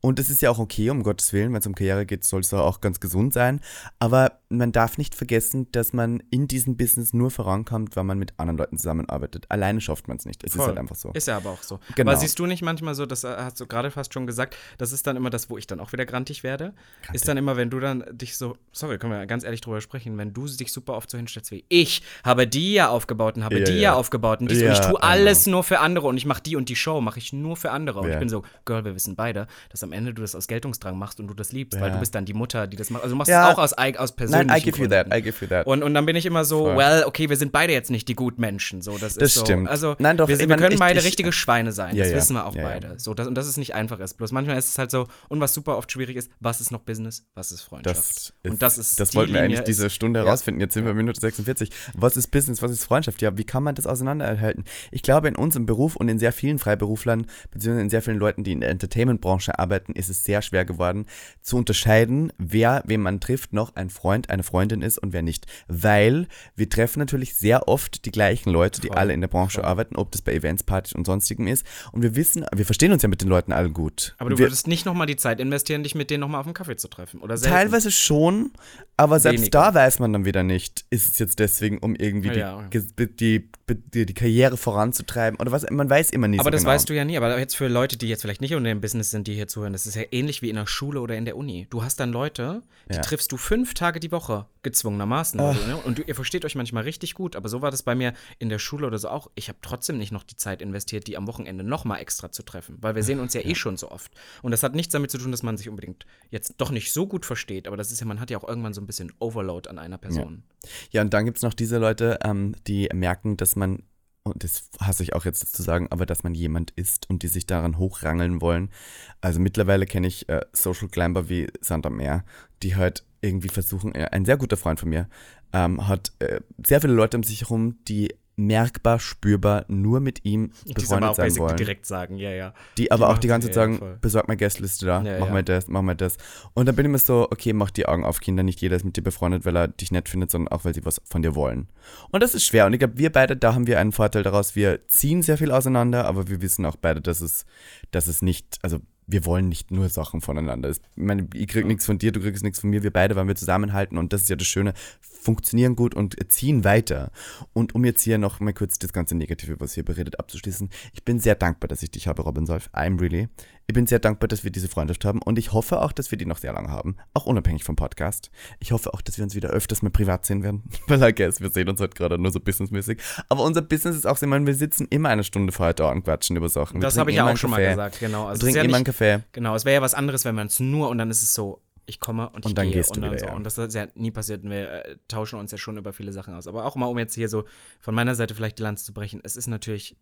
Und das ist ja auch okay, um Gottes Willen, wenn es um Karriere geht, soll es auch ganz gesund sein. Aber man darf nicht vergessen, dass man in diesem Business nur vorankommt, wenn man mit anderen Leuten zusammenarbeitet. Alleine schafft man es nicht. Es ist Voll. halt einfach so. Ist ja aber auch so. Genau. Aber siehst du nicht manchmal so, das äh, hast du gerade fast schon gesagt, das ist dann immer das, wo ich dann auch wieder grantig werde. Ist dann immer, wenn du dann dich so, sorry, können wir ganz ehrlich drüber sprechen, wenn du dich super oft so hinstellst wie ich habe die ja aufgebaut und habe Ja, die ja, ja. aufgebaut und, dies, und Ja, ich tue I alles nur für andere und ich mache die und die Show, mache ich nur für andere. Und ich bin so, Girl, wir wissen beide, dass am Ende du das aus Geltungsdrang machst und du das liebst, weil Ja. du bist dann die Mutter, die das macht. Also du machst Ja. es auch aus, aus persönlichen Nein, I give you Gründen. that, I give you that. Und, und dann bin ich immer so, Voll. well, okay, wir sind beide jetzt nicht die Gutmenschen. So, das, Das ist so. stimmt. Also, Nein, doch, wir, wir können ich- beide ich- richtige Schweine sein. Ja, das wissen wir auch beide. So, das, und das ist nicht einfach ist. Bloß manchmal ist es halt so, und was super oft schwierig ist, was ist noch Business, was ist Freundschaft? Das ist, und das ist das wollten wir eigentlich diese ist- Stunde ja. herausfinden. Jetzt sind wir Minute 46. Was ist Business? Was ist Freundschaft? Ja, wie kann man das auseinanderhalten? Ich glaube, in unserem Beruf und in sehr vielen Freiberuflern, beziehungsweise in sehr vielen Leuten, die in der Entertainment-Branche arbeiten, ist es sehr schwer geworden, zu unterscheiden, wer, wen man trifft, noch ein Freund, eine Freundin ist und wer nicht. Weil wir treffen natürlich sehr oft die gleichen Leute, die Voll, alle in der Branche voll. arbeiten, ob das bei Events, Partys und sonstigem ist. Und wir wissen, wir verstehen uns ja mit den Leuten allen gut. Aber du wir, würdest nicht nochmal die Zeit investieren, dich mit denen nochmal auf einen Kaffee zu treffen. Oder selten. Teilweise schon, aber selbst Weniger. da weiß man dann wieder nicht, ist es jetzt deswegen, um irgendwie die, Ja, ja. ge- die, die, die Karriere voranzutreiben oder was, man weiß immer nie Aber so das genau. weißt du ja nie. Aber jetzt für Leute, die jetzt vielleicht nicht unter dem Business sind, die hier zuhören, schwören, das ist ja ähnlich wie in der Schule oder in der Uni. Du hast dann Leute, die Ja. triffst du fünf Tage die Woche, gezwungenermaßen. Also, ne? Und du, ihr versteht euch manchmal richtig gut, aber so war das bei mir in der Schule oder so auch. Ich habe trotzdem nicht noch die Zeit investiert, die am Wochenende nochmal extra zu treffen, weil wir sehen uns ja, eh schon so oft. Und das hat nichts damit zu tun, dass man sich unbedingt jetzt doch nicht so gut versteht, aber das ist ja, man hat ja auch irgendwann so ein bisschen Overload an einer Person. Ja, und dann gibt es noch diese Leute, ähm, die merken, dass man, und das hasse ich auch jetzt zu sagen, aber dass man jemand ist und die sich daran hochrangeln wollen. Also mittlerweile kenne ich äh, Social Climber wie Sand am Meer, die halt irgendwie versuchen, äh, ein sehr guter Freund von mir ähm, hat äh, sehr viele Leute um sich herum, die merkbar, spürbar nur mit ihm Die befreundet auch sein wollen. direkt sagen, ja, ja. Die aber auch die ganze Zeit sagen, voll. besorg mal Guestliste da, Ja, mach ja. mal das, mach mal das. Und dann bin ich mir so, okay, mach die Augen auf, Kinder. Nicht jeder ist mit dir befreundet, weil er dich nett findet, sondern auch, weil sie was von dir wollen. Und das ist schwer. Und ich glaube, wir beide, da haben wir einen Vorteil daraus. Wir ziehen sehr viel auseinander, aber wir wissen auch beide, dass es, dass es nicht, also wir wollen nicht nur Sachen voneinander. Ich meine, ich krieg nichts von dir, du kriegst nichts von mir. Wir beide, weil wir zusammenhalten und das ist ja das Schöne, funktionieren gut und ziehen weiter. Und um jetzt hier noch mal kurz das ganze Negative, was hier beredet, abzuschließen. Ich bin sehr dankbar, dass ich dich habe, Robin Solf. I'm really. Ich bin sehr dankbar, dass wir diese Freundschaft haben und ich hoffe auch, dass wir die noch sehr lange haben. Auch unabhängig vom Podcast. Ich hoffe auch, dass wir uns wieder öfters mal privat sehen werden. Weil I guess, wir sehen uns halt gerade nur so businessmäßig. Aber unser Business ist auch so, ich meine, wir sitzen immer eine Stunde vorher da und quatschen über Sachen. Wir Das habe ich ja auch einen schon mal Kaffee. gesagt, genau. Wir Also es ist trinken ja immer einen nicht, Kaffee. Genau, es wäre ja was anderes, wenn man es nur und dann ist es so, ich komme und ich Und dann gehe gehst du und dann wieder, so. ja. Und das ist ja nie passiert. und Wir äh, tauschen uns ja schon über viele Sachen aus. Aber auch mal, um jetzt hier so von meiner Seite vielleicht die Lanze zu brechen, es ist natürlich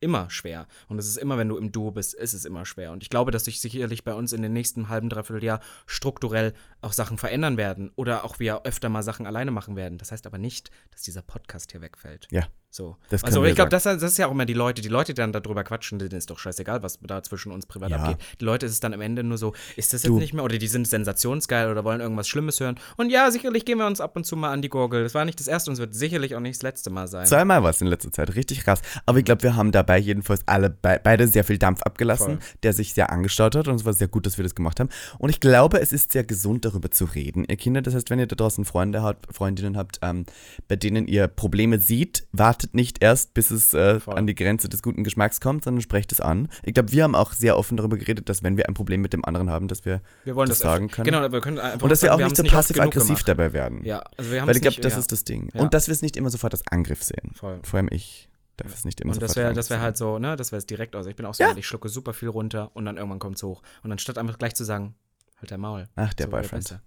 immer schwer. Und es ist immer, wenn du im Duo bist, ist es immer schwer. Und ich glaube, dass sich sicherlich bei uns in den nächsten halben, dreiviertel Jahr strukturell auch Sachen verändern werden. Oder auch wir öfter mal Sachen alleine machen werden. Das heißt aber nicht, dass dieser Podcast hier wegfällt. Ja. So. Also ich glaube, das, das ist ja auch immer die Leute, die Leute, die dann darüber quatschen, denen ist doch scheißegal, was da zwischen uns privat Ja. abgeht. Die Leute ist es dann am Ende nur so, ist das jetzt Du. nicht mehr? Oder die sind sensationsgeil oder wollen irgendwas Schlimmes hören. Und ja, sicherlich gehen wir uns ab und zu mal an die Gurgel. Das war nicht das erste und es wird sicherlich auch nicht das letzte Mal sein. Zweimal war es in letzter Zeit, richtig krass. Aber ich glaube, wir haben dabei jedenfalls alle be beide sehr viel Dampf abgelassen, Voll. der sich sehr angestaut hat und es war sehr gut, dass wir das gemacht haben. Und ich glaube, es ist sehr gesund, darüber zu reden. Ihr Kinder, das heißt, wenn ihr da draußen Freunde habt, Freundinnen habt, ähm, bei denen ihr Probleme seht, wartet nicht erst, bis es äh, an die Grenze des guten Geschmacks kommt, sondern sprecht es an. Ich glaube, wir haben auch sehr offen darüber geredet, dass wenn wir ein Problem mit dem anderen haben, dass wir, wir wollen das das, sagen können. Genau, wir können einfach und dass wir sagen, auch nicht so passiv-aggressiv dabei werden. Ja, also wir haben Weil ich glaube, das ja. ist das Ding. Ja. Und dass wir es nicht immer sofort als Angriff sehen. Voll. Vor allem ich darf es nicht immer Und sofort das wäre wär halt so, ne, das wäre es direkt aus. Ich bin auch so, Ja. ich schlucke super viel runter und dann irgendwann kommt es hoch. Und anstatt einfach gleich zu sagen, halt dein Maul. Ach, der So Boyfriend.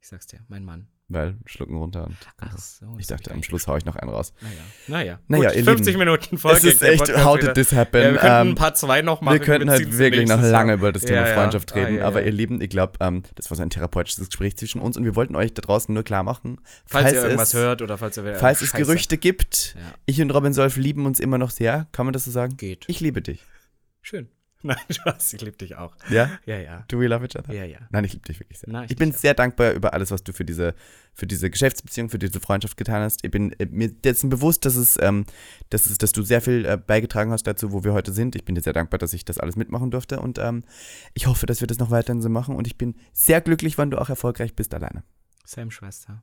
Ich sag's dir, mein Mann. Weil schlucken runter und. Ach so. ich dachte, am Schluss hau ich noch einen raus. Naja, naja. Naja, Gut, ihr 50 Lieben, Minuten Folge. es ist echt, how did this happen? Ja, wir könnten Ähm, ein Part 2 noch machen. wir könnten halt wirklich noch lange über das Thema Ja, ja. Freundschaft Ah, reden. ja, aber ja. ihr Lieben, ich glaube, ähm, das war so ein therapeutisches Gespräch zwischen uns und wir wollten euch da draußen nur klar machen, Falls, ihr irgendwas es, hört oder falls ihr falls es Scheiße. Gerüchte gibt, Ja. ich und Robin Solf lieben uns immer noch sehr. Kann man das so sagen? Geht. Ich liebe dich. Schön. Nein, Spaß, ich liebe dich auch. Ja? Ja, ja. Do we love each other? Ja, ja. Nein, ich liebe dich wirklich sehr. Nein, ich ich bin auch. sehr dankbar über alles, was du für diese, für diese Geschäftsbeziehung, für diese Freundschaft getan hast. Ich bin äh, mir dessen bewusst, dass es, ähm, dass es, dass du sehr viel äh, beigetragen hast dazu, wo wir heute sind. Ich bin dir sehr dankbar, dass ich das alles mitmachen durfte und ähm, ich hoffe, dass wir das noch weiterhin so machen und ich bin sehr glücklich, wenn du auch erfolgreich bist alleine. Sam, Schwester.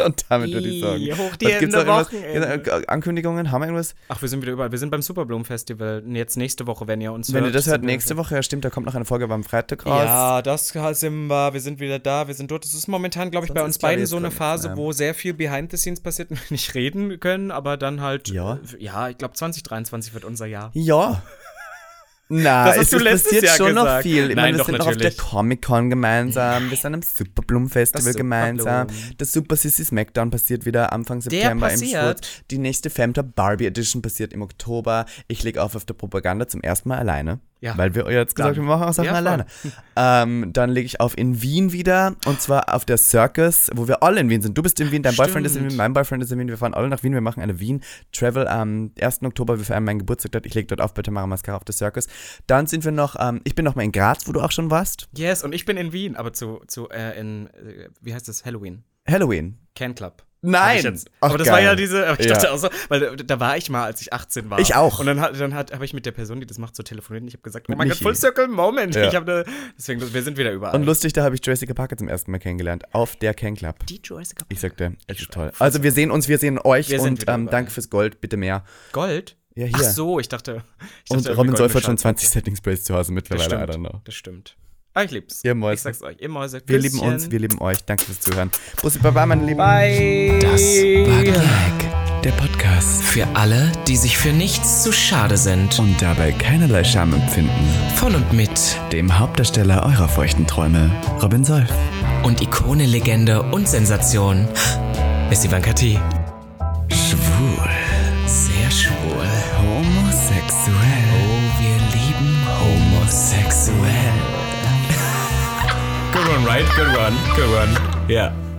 Und damit würde ich sagen. Hoch die Was gibt's Hände, noch irgendwas, Wochenende. äh, Ankündigungen? Haben wir irgendwas? Ach, wir sind wieder überall. Wir sind beim Superbloom Festival. Jetzt nächste Woche, wenn ihr uns Wenn hört. ihr das hört, nächste Woche, ja stimmt, da kommt noch eine Folge beim Freitag raus. Ja, das sind wir. Wir sind wieder da. Wir sind dort. Es ist momentan, glaube ich, Sonst bei uns beiden so eine Phase, ja. wo sehr viel Behind the Scenes passiert und wir nicht reden können, aber dann halt. Ja. äh, Ja, ich glaube, 2023 wird unser Jahr. Ja. Na, Das hast es du passiert Jahr schon noch gesagt. viel. Ich Nein, meine, wir doch, sind noch auf der natürlich. Comic-Con gemeinsam, wir sind am Superbloom Festival Das gemeinsam. Das Super Sissy Smackdown passiert wieder Anfang September im? Schwurz. Die nächste Femtop Barbie Edition passiert im Oktober. Ich lege auf auf der Propaganda zum ersten Mal alleine. Ja. Weil wir jetzt gesagt haben, wir machen auch Sachen Ja, alleine. Ähm, dann lege ich auf in Wien wieder und zwar auf der Circus, wo wir alle in Wien sind. Du bist in Wien, dein Boyfriend ist in Stimmt. Wien, mein Boyfriend ist in Wien. Wir fahren alle nach Wien. Wir machen eine Wien-Travel am 1. Oktober. Wir feiern meinen Geburtstag dort. Ich lege dort auf bei Tamara Mascara auf der Circus. Dann sind wir noch, ähm, ich bin noch mal in Graz, wo du auch schon warst. Yes, und ich bin in Wien, aber zu, zu äh, in, äh, wie heißt das, Halloween. Halloween. Can Club. Nein! Aber das geil. war ja diese, aber ich Ja. dachte auch so, weil da war ich mal, als ich 18 war. Ich auch. Und dann, hat, dann hat, habe ich mit der Person, die das macht, so telefoniert und ich habe gesagt, oh mein Gott. Full Circle Moment. Ja. Ich habe deswegen, wir sind wieder überall. Und lustig, da habe ich Jessica Parker zum ersten Mal kennengelernt. Auf der Can Club. die Jurassic Ich sagte, es ist toll. Also wir sehen uns, wir sehen euch Wir und ähm, danke fürs Gold, bitte mehr. Gold? Ja, hier. Ach so, ich dachte. Ich und dachte, Robin Solf hat goldene schon Schallplatte. 20 Setting Sprays zu Hause Das mittlerweile, I don't stimmt. know. Das stimmt. Ah, ich lieb's. Ihr Mäuse. Ich sag's euch, ihr Mäuse. Wir lieben uns, wir lieben euch. Danke fürs Zuhören. Bussi Baba, meine Lieben. Bye. Das war Gag. Der Podcast. Für alle, die sich für nichts zu schade sind. Und dabei keinerlei Scham empfinden. Von und mit Dem Hauptdarsteller eurer feuchten Träume, Robin Solf. und Ikone, Legende und Sensation ist Ivanka T. Schwul. Right? Good one. Good one. Ja.